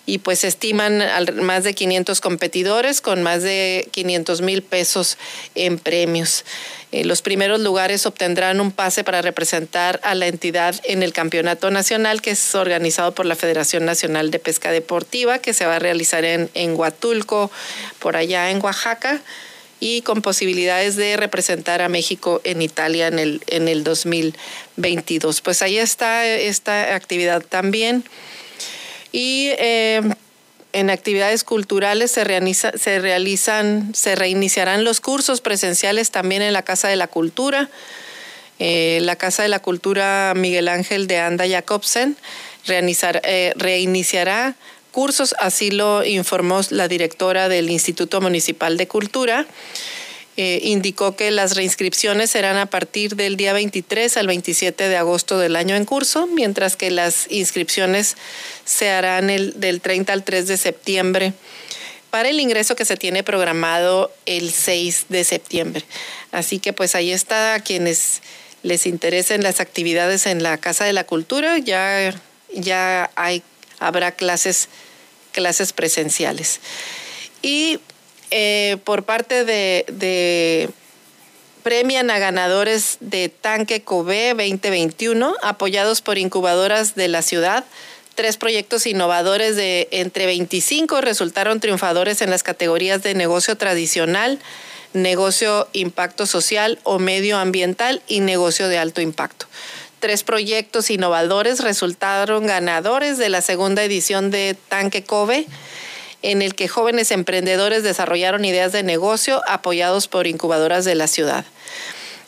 Speaker 2: y pues estiman más de 500 competidores con más de 500 mil pesos en premios. Eh, los primeros lugares obtendrán un pase para representar a la entidad en el campeonato nacional que es organizado por la Federación Nacional de Pesca Deportiva que se va a realizar en, en Huatulco, por allá en Oaxaca y con posibilidades de representar a México en Italia en el, en el 2022. Pues ahí está esta actividad también. Y eh, en actividades culturales se, se realizan, se reiniciarán los cursos presenciales también en la Casa de la Cultura. Eh, la Casa de la Cultura Miguel Ángel de Anda Jacobsen eh, reiniciará cursos, así lo informó la directora del Instituto Municipal de Cultura. Eh, indicó que las reinscripciones serán a partir del día 23 al 27 de agosto del año en curso, mientras que las inscripciones se harán el, del 30 al 3 de septiembre para el ingreso que se tiene programado el 6 de septiembre. Así que pues ahí está a quienes les interesen las actividades en la Casa de la Cultura, ya, ya habrá clases, clases presenciales. Y eh, por parte de, premian a ganadores de Tanque Kobe 2021, apoyados por incubadoras de la ciudad. Tres proyectos innovadores de entre 25 resultaron triunfadores en las categorías de negocio tradicional, negocio impacto social o medioambiental y negocio de alto impacto. Tres proyectos innovadores resultaron ganadores de la segunda edición de Tanque Kobe en el que jóvenes emprendedores desarrollaron ideas de negocio apoyados por incubadoras de la ciudad.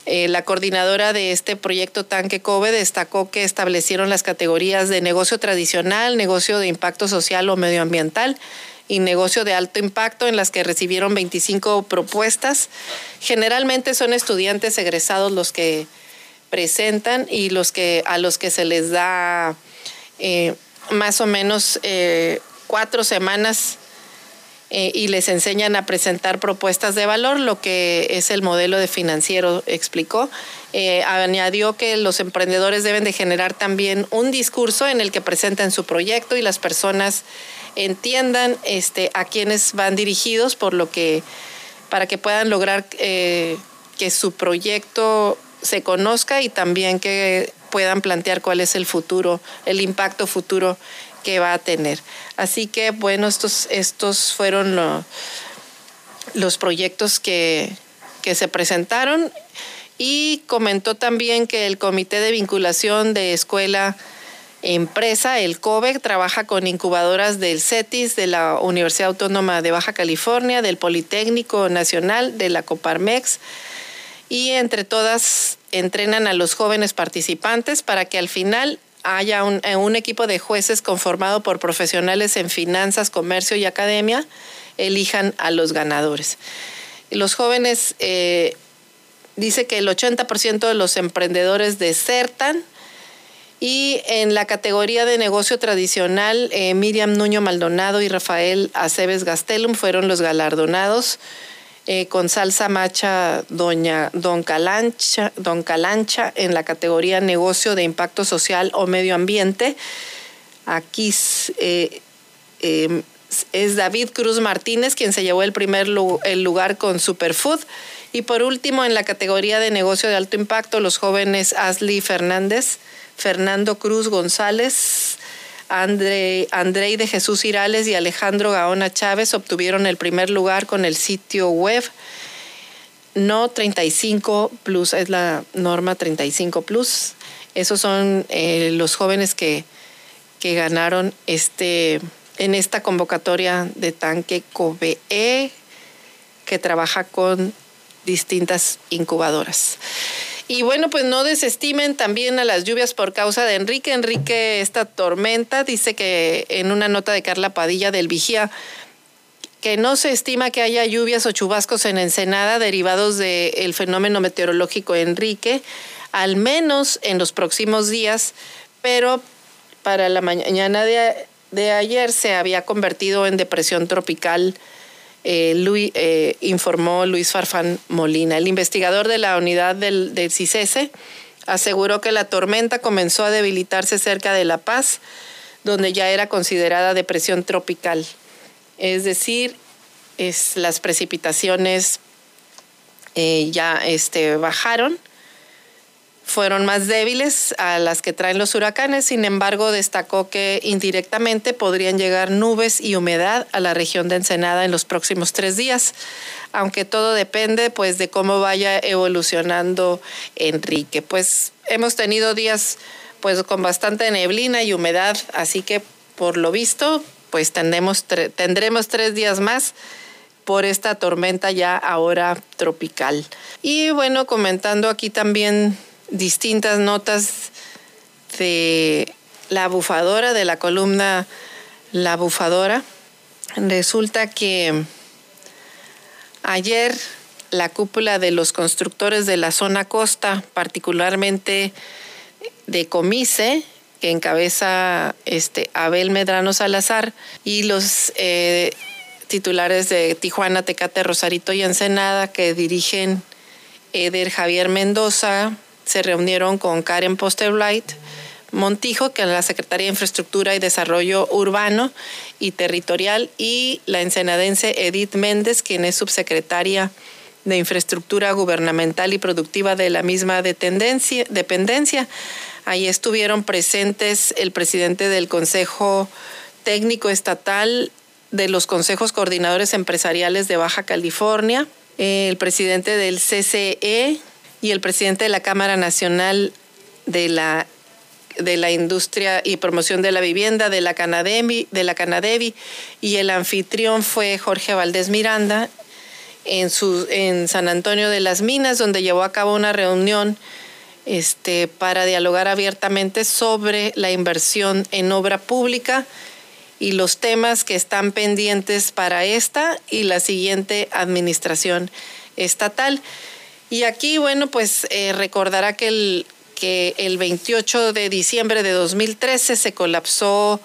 Speaker 2: Eh, la coordinadora de este proyecto Tanque Kobe destacó que establecieron las categorías de negocio tradicional, negocio de impacto social o medioambiental y negocio de alto impacto en las que recibieron 25 propuestas. Generalmente son estudiantes egresados los que presentan y los que a los que se les da eh, más o menos eh, cuatro semanas eh, y les enseñan a presentar propuestas de valor, lo que es el modelo de financiero explicó. Eh, añadió que los emprendedores deben de generar también un discurso en el que presenten su proyecto y las personas entiendan este, a quiénes van dirigidos, por lo que para que puedan lograr eh, que su proyecto se conozca y también que puedan plantear cuál es el futuro, el impacto futuro que va a tener. Así que bueno, estos, estos fueron los proyectos que, que se presentaron y comentó también que el Comité de Vinculación de Escuela Empresa, el COBE, trabaja con incubadoras del CETIS, de la Universidad Autónoma de Baja California, del Politécnico Nacional, de la Coparmex, y entre todas entrenan a los jóvenes participantes para que al final haya eh, un, equipo de jueces conformado por profesionales en finanzas, comercio y academia, elijan a los ganadores. Los jóvenes, eh, dice que el 80% de los emprendedores desertan y en la categoría de negocio tradicional, eh, Miriam Nuño Maldonado y Rafael Aceves Gastelum fueron los galardonados eh, con salsa macha Doña Don Calancha, Don Calancha en la categoría negocio de impacto social o medio ambiente. Aquí eh, em, es David Cruz Martínez quien se llevó el primer lugar con Superfood. Y por último, en la categoría de negocio de alto impacto, los jóvenes Ashley Fernández, Fernando Cruz González, André, de Jesús Irales y Alejandro Gaona Chávez obtuvieron el primer lugar con el sitio web No 35 Plus, es la norma 35 Plus. Esos son eh, los jóvenes que, que ganaron este, en esta convocatoria de tanque COBE, que trabaja con distintas incubadoras. Y bueno, pues no desestimen también a las lluvias por causa de Enrique. Enrique, esta tormenta, dice que en una nota de Carla Padilla del Vigía, que no se estima que haya lluvias o chubascos en Ensenada derivados del fenómeno meteorológico Enrique, al menos en los próximos días, pero para la mañana de, de ayer se había convertido en depresión tropical eh, eh, informó Luis Farfán Molina. El investigador de la unidad del, del CICESE aseguró que la tormenta comenzó a debilitarse cerca de La Paz, donde ya era considerada depresión tropical. Es decir, es, las precipitaciones eh, ya este, bajaron fueron más débiles a las que traen los huracanes, sin embargo destacó que indirectamente podrían llegar nubes y humedad a la región de Ensenada en los próximos tres días, aunque todo depende pues de cómo vaya evolucionando Enrique. Pues hemos tenido días pues con bastante neblina y humedad, así que por lo visto pues tendremos, tendremos tres días más por esta tormenta ya ahora tropical. Y bueno, comentando aquí también distintas notas de la bufadora, de la columna La bufadora. Resulta que ayer la cúpula de los constructores de la zona costa, particularmente de Comice, que encabeza este Abel Medrano Salazar, y los eh, titulares de Tijuana, Tecate, Rosarito y Ensenada, que dirigen Eder Javier Mendoza, se reunieron con Karen Posterwright Montijo, que es la Secretaría de Infraestructura y Desarrollo Urbano y Territorial, y la ensenadense Edith Méndez, quien es subsecretaria de Infraestructura Gubernamental y Productiva de la misma dependencia. Ahí estuvieron presentes el presidente del Consejo Técnico Estatal de los Consejos Coordinadores Empresariales de Baja California, el presidente del CCE, y el presidente de la Cámara Nacional de la de la Industria y Promoción de la Vivienda de la Canadevi, de la Canadevi y el anfitrión fue Jorge Valdés Miranda en, su, en San Antonio de las Minas, donde llevó a cabo una reunión este, para dialogar abiertamente sobre la inversión en obra pública y los temas que están pendientes para esta y la siguiente administración estatal. Y aquí, bueno, pues eh, recordará que el, que el 28 de diciembre de 2013 se colapsó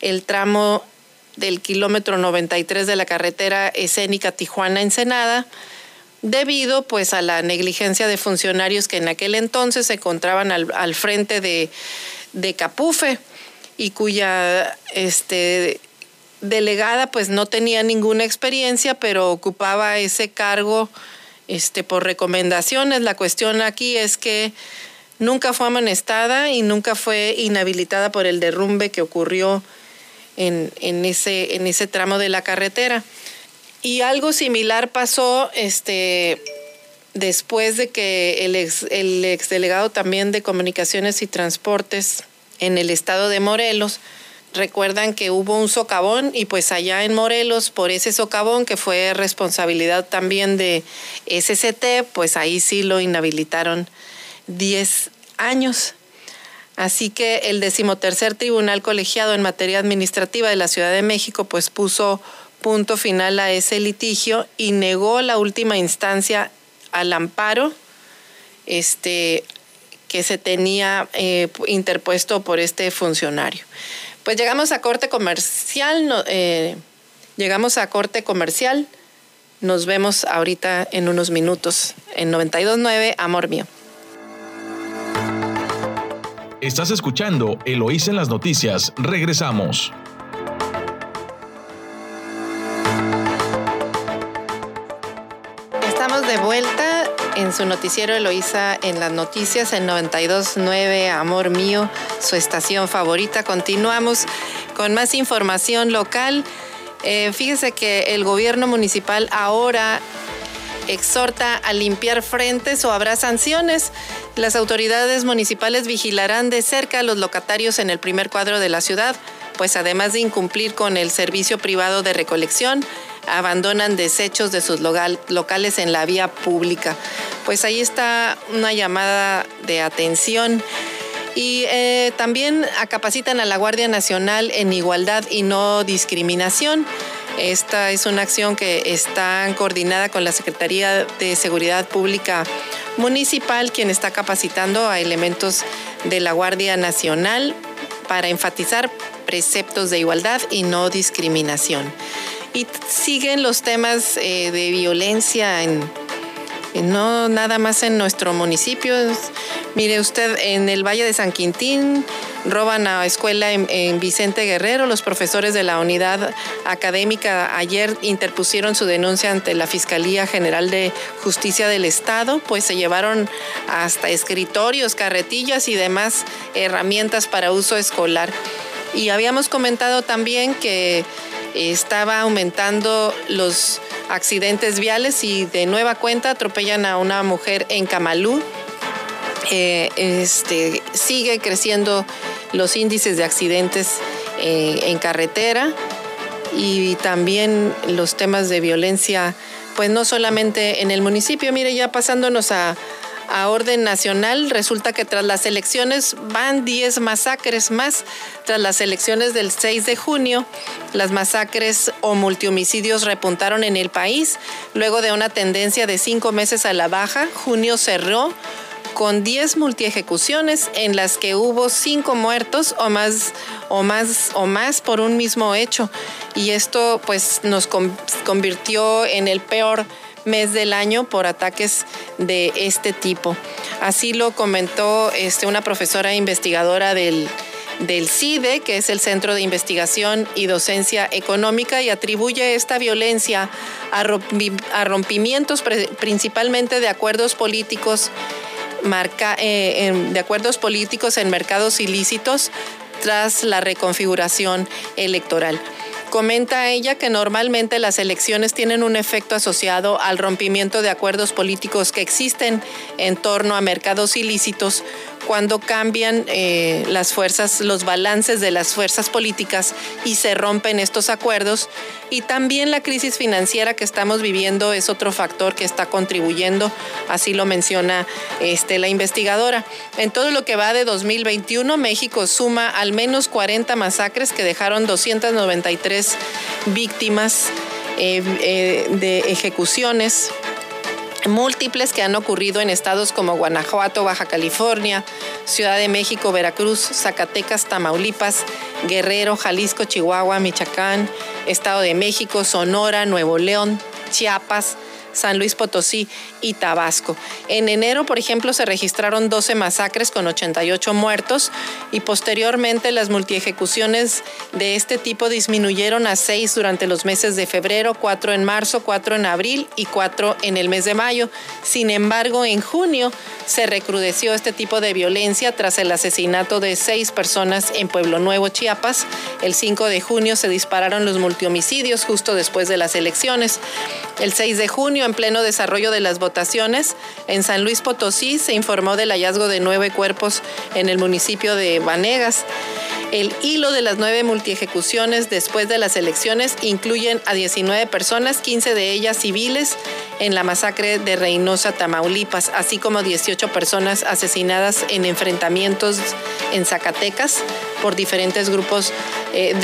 Speaker 2: el tramo del kilómetro 93 de la carretera escénica Tijuana-Ensenada, debido pues a la negligencia de funcionarios que en aquel entonces se encontraban al, frente de, de, Capufe y cuya este, delegada pues no tenía ninguna experiencia, pero ocupaba ese cargo este, por recomendaciones. La cuestión aquí es que nunca fue amonestada y nunca fue inhabilitada por el derrumbe que ocurrió en, ese, en ese tramo de la carretera. Y algo similar pasó este, después de que el ex, el exdelegado también de Comunicaciones y Transportes en el estado de Morelos recuerdan que hubo un socavón y pues allá en Morelos, por ese socavón que fue responsabilidad también de SCT, pues ahí sí lo inhabilitaron 10 años. Así que el decimotercer tribunal colegiado en materia administrativa de la Ciudad de México pues puso punto final a ese litigio y negó la última instancia al amparo este, que se tenía eh, interpuesto por este funcionario. Pues llegamos a corte comercial, eh, llegamos a corte comercial. Nos vemos ahorita en unos minutos en 929 Amor Mío.
Speaker 1: Estás escuchando Eloís en las noticias. Regresamos.
Speaker 2: Estamos de vuelta en su noticiero Eloísa en las noticias en 929 Amor Mío, su estación favorita. Continuamos con más información local. Eh, fíjese que el gobierno municipal ahora exhorta a limpiar frentes o habrá sanciones. Las autoridades municipales vigilarán de cerca a los locatarios en el primer cuadro de la ciudad, pues además de incumplir con el servicio privado de recolección, abandonan desechos de sus locales en la vía pública. Pues ahí está una llamada de atención. Y eh, también capacitan a la Guardia Nacional en igualdad y no discriminación. Esta es una acción que está coordinada con la Secretaría de Seguridad Pública Municipal, quien está capacitando a elementos de la Guardia Nacional para enfatizar preceptos de igualdad y no discriminación. Y siguen los temas eh, de violencia en, no nada más en nuestro municipio, Mire usted, en el Valle de San Quintín roban a escuela en, Vicente Guerrero. Los profesores de la unidad académica ayer interpusieron su denuncia ante la Fiscalía General de Justicia del Estado, pues se llevaron hasta escritorios, carretillas y demás herramientas para uso escolar. Y habíamos comentado también que estaba aumentando los accidentes viales y de nueva cuenta atropellan a una mujer en Camalú eh, este, sigue creciendo los índices de accidentes eh, en carretera y también los temas de violencia, pues no solamente en el municipio, mire, ya pasándonos a, a orden nacional, resulta que tras las elecciones van 10 masacres más. Tras las elecciones del 6 de junio, las masacres o multihomicidios repuntaron en el país. Luego de una tendencia de cinco meses a la baja, junio cerró con 10 multiejecuciones en las que hubo 5 muertos o más, o más, o más por un mismo hecho. Y esto pues nos convirtió en el peor mes del año por ataques de este tipo. Así lo comentó este, una profesora investigadora del, del CIDE, que es el Centro de Investigación y Docencia Económica, y atribuye esta violencia a rompimientos principalmente de acuerdos políticos marca, eh, de acuerdos políticos en mercados ilícitos tras la reconfiguración electoral. Comenta ella que normalmente las elecciones tienen un efecto asociado al rompimiento de acuerdos políticos que existen en torno a mercados ilícitos cuando cambian eh, las fuerzas, los balances de las fuerzas políticas y se rompen estos acuerdos. Y también la crisis financiera que estamos viviendo es otro factor que está contribuyendo, así lo menciona este, la investigadora. En todo lo que va de 2021, México suma al menos 40 masacres que dejaron 293 víctimas eh, eh, de ejecuciones múltiples que han ocurrido en estados como Guanajuato, Baja California, Ciudad de México, Veracruz, Zacatecas, Tamaulipas, Guerrero, Jalisco, Chihuahua, Michoacán, Estado de México, Sonora, Nuevo León, Chiapas, San Luis Potosí y Tabasco. En enero, por ejemplo, se registraron 12 masacres con 88 muertos y posteriormente las multiejecuciones de este tipo disminuyeron a 6 durante los meses de febrero, 4 en marzo, 4 en abril y 4 en el mes de mayo. Sin embargo, en junio se recrudeció este tipo de violencia tras el asesinato de seis personas en Pueblo Nuevo, Chiapas. El 5 de junio se dispararon los multihomicidios justo después de las elecciones. El 6 de junio, en pleno desarrollo de las votaciones, en San Luis Potosí se informó del hallazgo de nueve cuerpos en el municipio de Vanegas. El hilo de las nueve multiejecuciones después de las elecciones incluyen a 19 personas, 15 de ellas civiles, en la masacre de Reynosa, Tamaulipas, así como 18 personas asesinadas en enfrentamientos en Zacatecas por diferentes grupos eh,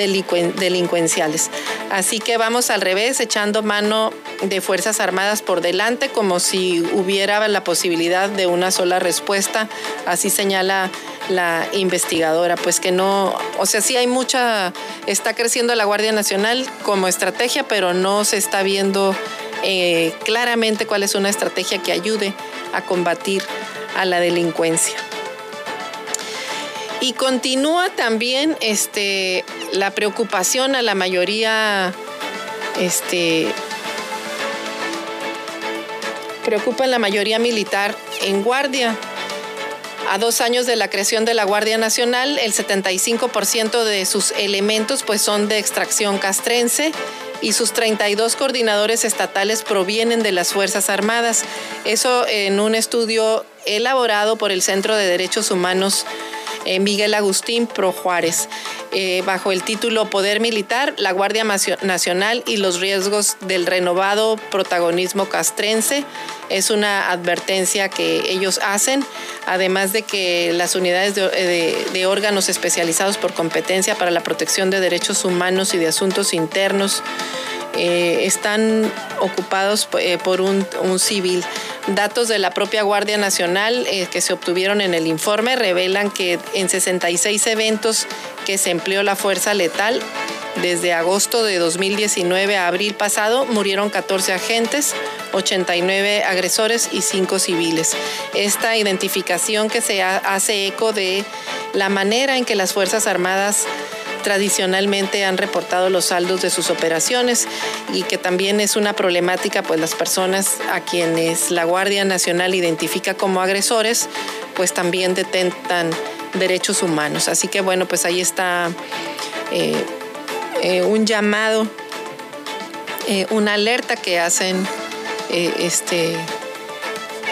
Speaker 2: delincuenciales. Así que vamos al revés, echando mano de Fuerzas Armadas por delante, como si hubiera la posibilidad de una sola respuesta, así señala la investigadora, pues que no, o sea, sí hay mucha, está creciendo la Guardia Nacional como estrategia, pero no se está viendo eh, claramente cuál es una estrategia que ayude a combatir a la delincuencia. Y continúa también este, la preocupación a la mayoría, este, preocupa a la mayoría militar en guardia a dos años de la creación de la Guardia Nacional, el 75% de sus elementos pues, son de extracción castrense y sus 32 coordinadores estatales provienen de las Fuerzas Armadas. Eso en un estudio elaborado por el Centro de Derechos Humanos eh, Miguel Agustín Pro Juárez, eh, bajo el título Poder Militar, la Guardia Nacional y los riesgos del renovado protagonismo castrense. Es una advertencia que ellos hacen, además de que las unidades de, órganos especializados por competencia para la protección de derechos humanos y de asuntos internos eh, están ocupados por un, civil. Datos de la propia Guardia Nacional eh, que se obtuvieron en el informe revelan que en 66 eventos que se empleó la fuerza letal, desde agosto de 2019 a abril pasado murieron 14 agentes, 89 agresores y 5 civiles. Esta identificación que se hace eco de la manera en que las Fuerzas Armadas tradicionalmente han reportado los saldos de sus operaciones y que también es una problemática, pues las personas a quienes la Guardia Nacional identifica como agresores, pues también detentan derechos humanos. Así que bueno, pues ahí está eh, eh, un llamado, eh, una alerta que hacen este,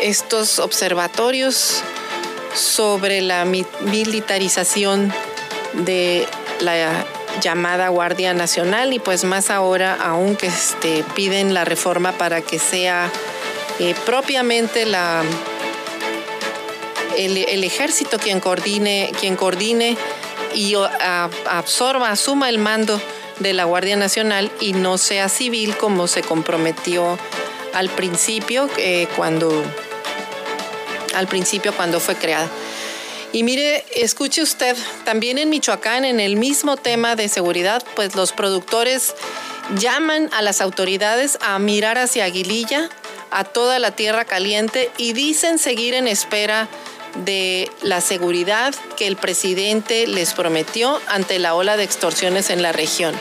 Speaker 2: estos observatorios sobre la militarización de la llamada Guardia Nacional y pues más ahora aún que este, piden la reforma para que sea propiamente el, ejército quien coordine, quien coordine y absorba, asuma el mando de la Guardia Nacional y no sea civil como se comprometió al principio eh, cuando al principio cuando fue creada. Y mire, escuche usted, también en Michoacán, en el mismo tema de seguridad, pues los productores llaman a las autoridades a mirar hacia Aguililla, a toda la tierra caliente y dicen seguir en espera de la seguridad que el presidente les prometió ante la ola de extorsiones en la región.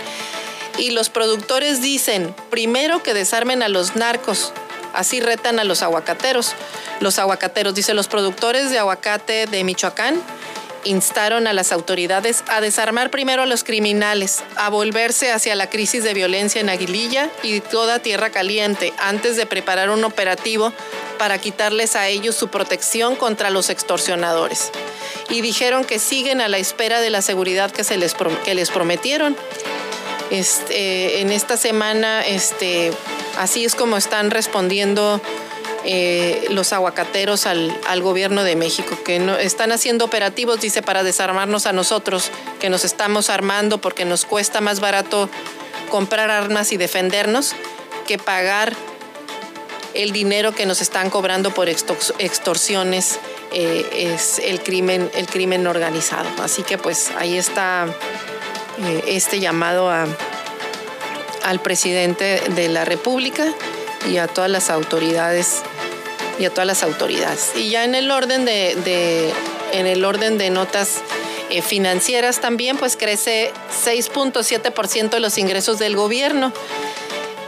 Speaker 2: Y los productores dicen, primero que desarmen a los narcos, así retan a los aguacateros. Los aguacateros, dice los productores de aguacate de Michoacán, instaron a las autoridades a desarmar primero a los criminales, a volverse hacia la crisis de violencia en Aguililla y toda Tierra Caliente, antes de preparar un operativo para quitarles a ellos su protección contra los extorsionadores. Y dijeron que siguen a la espera de la seguridad que, se les, que les prometieron. Este, en esta semana, este, así es como están respondiendo eh, los aguacateros al, gobierno de México, que no, están haciendo operativos, dice, para desarmarnos a nosotros, que nos estamos armando porque nos cuesta más barato comprar armas y defendernos que pagar el dinero que nos están cobrando por extorsiones eh, es el crimen, el crimen organizado. Así que pues ahí está eh, este llamado al presidente de la República y a todas las autoridades y a todas las autoridades. Y ya en el orden de, en el orden de notas eh, financieras también, pues crece 6.7% de los ingresos del gobierno.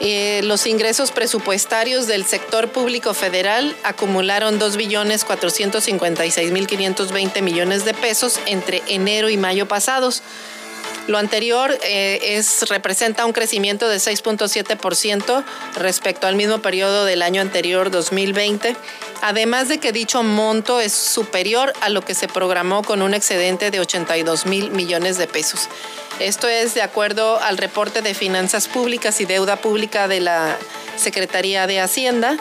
Speaker 2: Eh, los ingresos presupuestarios del sector público federal acumularon 2.456.520 millones de pesos entre enero y mayo pasados lo anterior eh, es, representa un crecimiento de 6.7% respecto al mismo periodo del año anterior, 2020, además de que dicho monto es superior a lo que se programó con un excedente de 82 mil millones de pesos. Esto es de acuerdo al reporte de finanzas públicas y deuda pública de la Secretaría de Hacienda.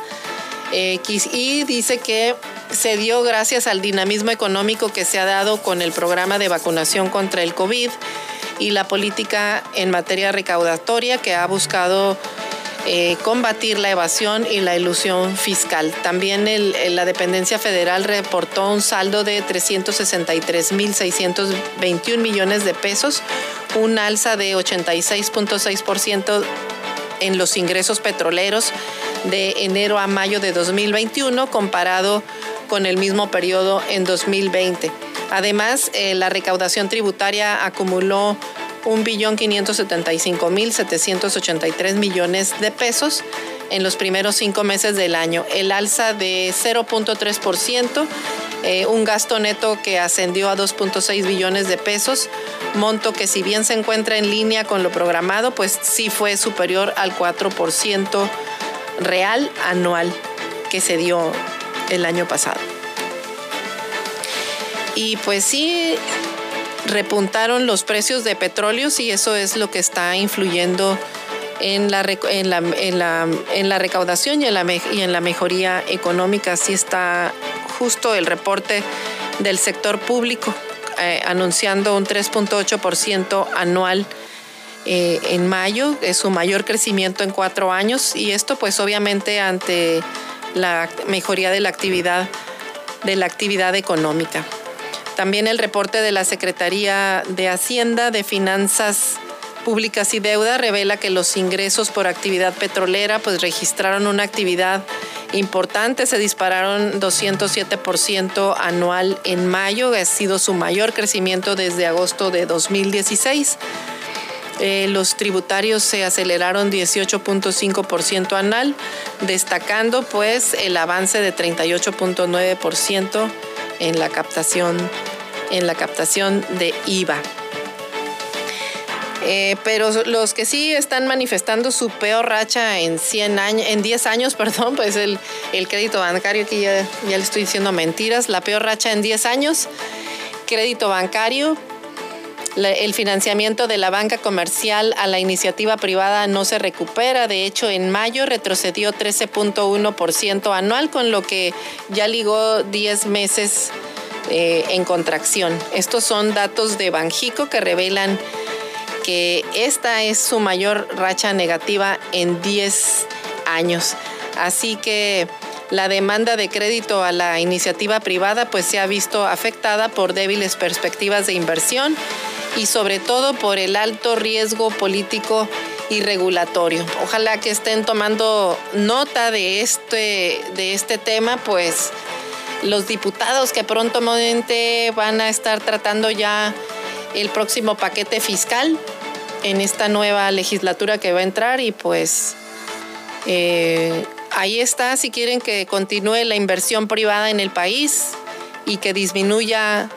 Speaker 2: Eh, y dice que se dio gracias al dinamismo económico que se ha dado con el programa de vacunación contra el COVID y la política en materia recaudatoria que ha buscado eh, combatir la evasión y la ilusión fiscal. También la dependencia federal reportó un saldo de 363.621 millones de pesos, un alza de 86.6% en los ingresos petroleros de enero a mayo de 2021 comparado con el mismo periodo en 2020. Además, eh, la recaudación tributaria acumuló 1.575.783 millones de pesos en los primeros cinco meses del año. El alza de 0.3%, eh, un gasto neto que ascendió a 2.6 billones de pesos, monto que si bien se encuentra en línea con lo programado, pues sí fue superior al 4% real anual que se dio el año pasado. Y pues sí, repuntaron los precios de petróleo y eso es lo que está influyendo en la, en la, en la, recaudación y en la, y en la mejoría económica. Así está justo el reporte del sector público eh, anunciando un 3.8% anual eh, en mayo, es su mayor crecimiento en cuatro años y esto pues obviamente ante la mejoría de la actividad, de la actividad económica. También el reporte de la Secretaría de Hacienda de Finanzas Públicas y Deuda revela que los ingresos por actividad petrolera pues registraron una actividad importante, se dispararon 207% anual en mayo, ha sido su mayor crecimiento desde agosto de 2016. Eh, los tributarios se aceleraron 18.5% anual, destacando pues el avance de 38.9% en la captación en la captación de IVA. Eh, pero los que sí están manifestando su peor racha en 100 años, en 10 años, perdón, pues el, el crédito bancario, ya, ya le estoy diciendo mentiras, la peor racha en 10 años, crédito bancario, el financiamiento de la banca comercial a la iniciativa privada no se recupera. De hecho, en mayo retrocedió 13.1% anual, con lo que ya ligó 10 meses eh, en contracción. Estos son datos de Banjico que revelan que esta es su mayor racha negativa en 10 años. Así que la demanda de crédito a la iniciativa privada pues se ha visto afectada por débiles perspectivas de inversión y sobre todo por el alto riesgo político y regulatorio. Ojalá que estén tomando nota de este, de este tema, pues los diputados que pronto van a estar tratando ya el próximo paquete fiscal en esta nueva legislatura que va a entrar y pues eh, ahí está si quieren que continúe la inversión privada en el país y que disminuya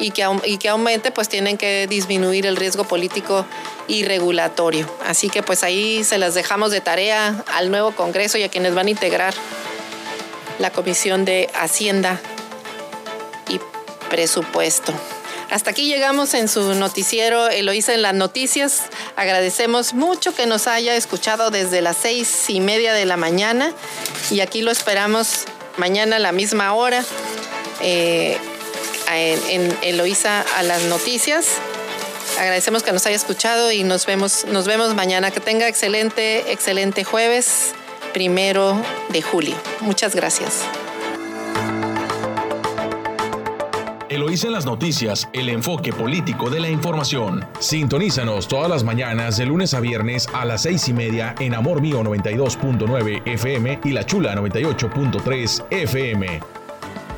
Speaker 2: y que, y que aumente, pues tienen que disminuir el riesgo político y regulatorio. Así que pues ahí se las dejamos de tarea al nuevo Congreso y a quienes van a integrar la Comisión de Hacienda y Presupuesto. Hasta aquí llegamos en su noticiero Eloísa en las noticias. Agradecemos mucho que nos haya escuchado desde las seis y media de la mañana y aquí lo esperamos mañana a la misma hora. Eh, en, Eloísa a las noticias. Agradecemos que nos haya escuchado y nos vemos, nos vemos mañana. Que tenga excelente, excelente jueves, primero de julio. Muchas gracias.
Speaker 1: Eloísa en las noticias, el enfoque político de la información. Sintonízanos todas las mañanas de lunes a viernes a las seis y media en Amor Mío 92.9 FM y La Chula 98.3 FM.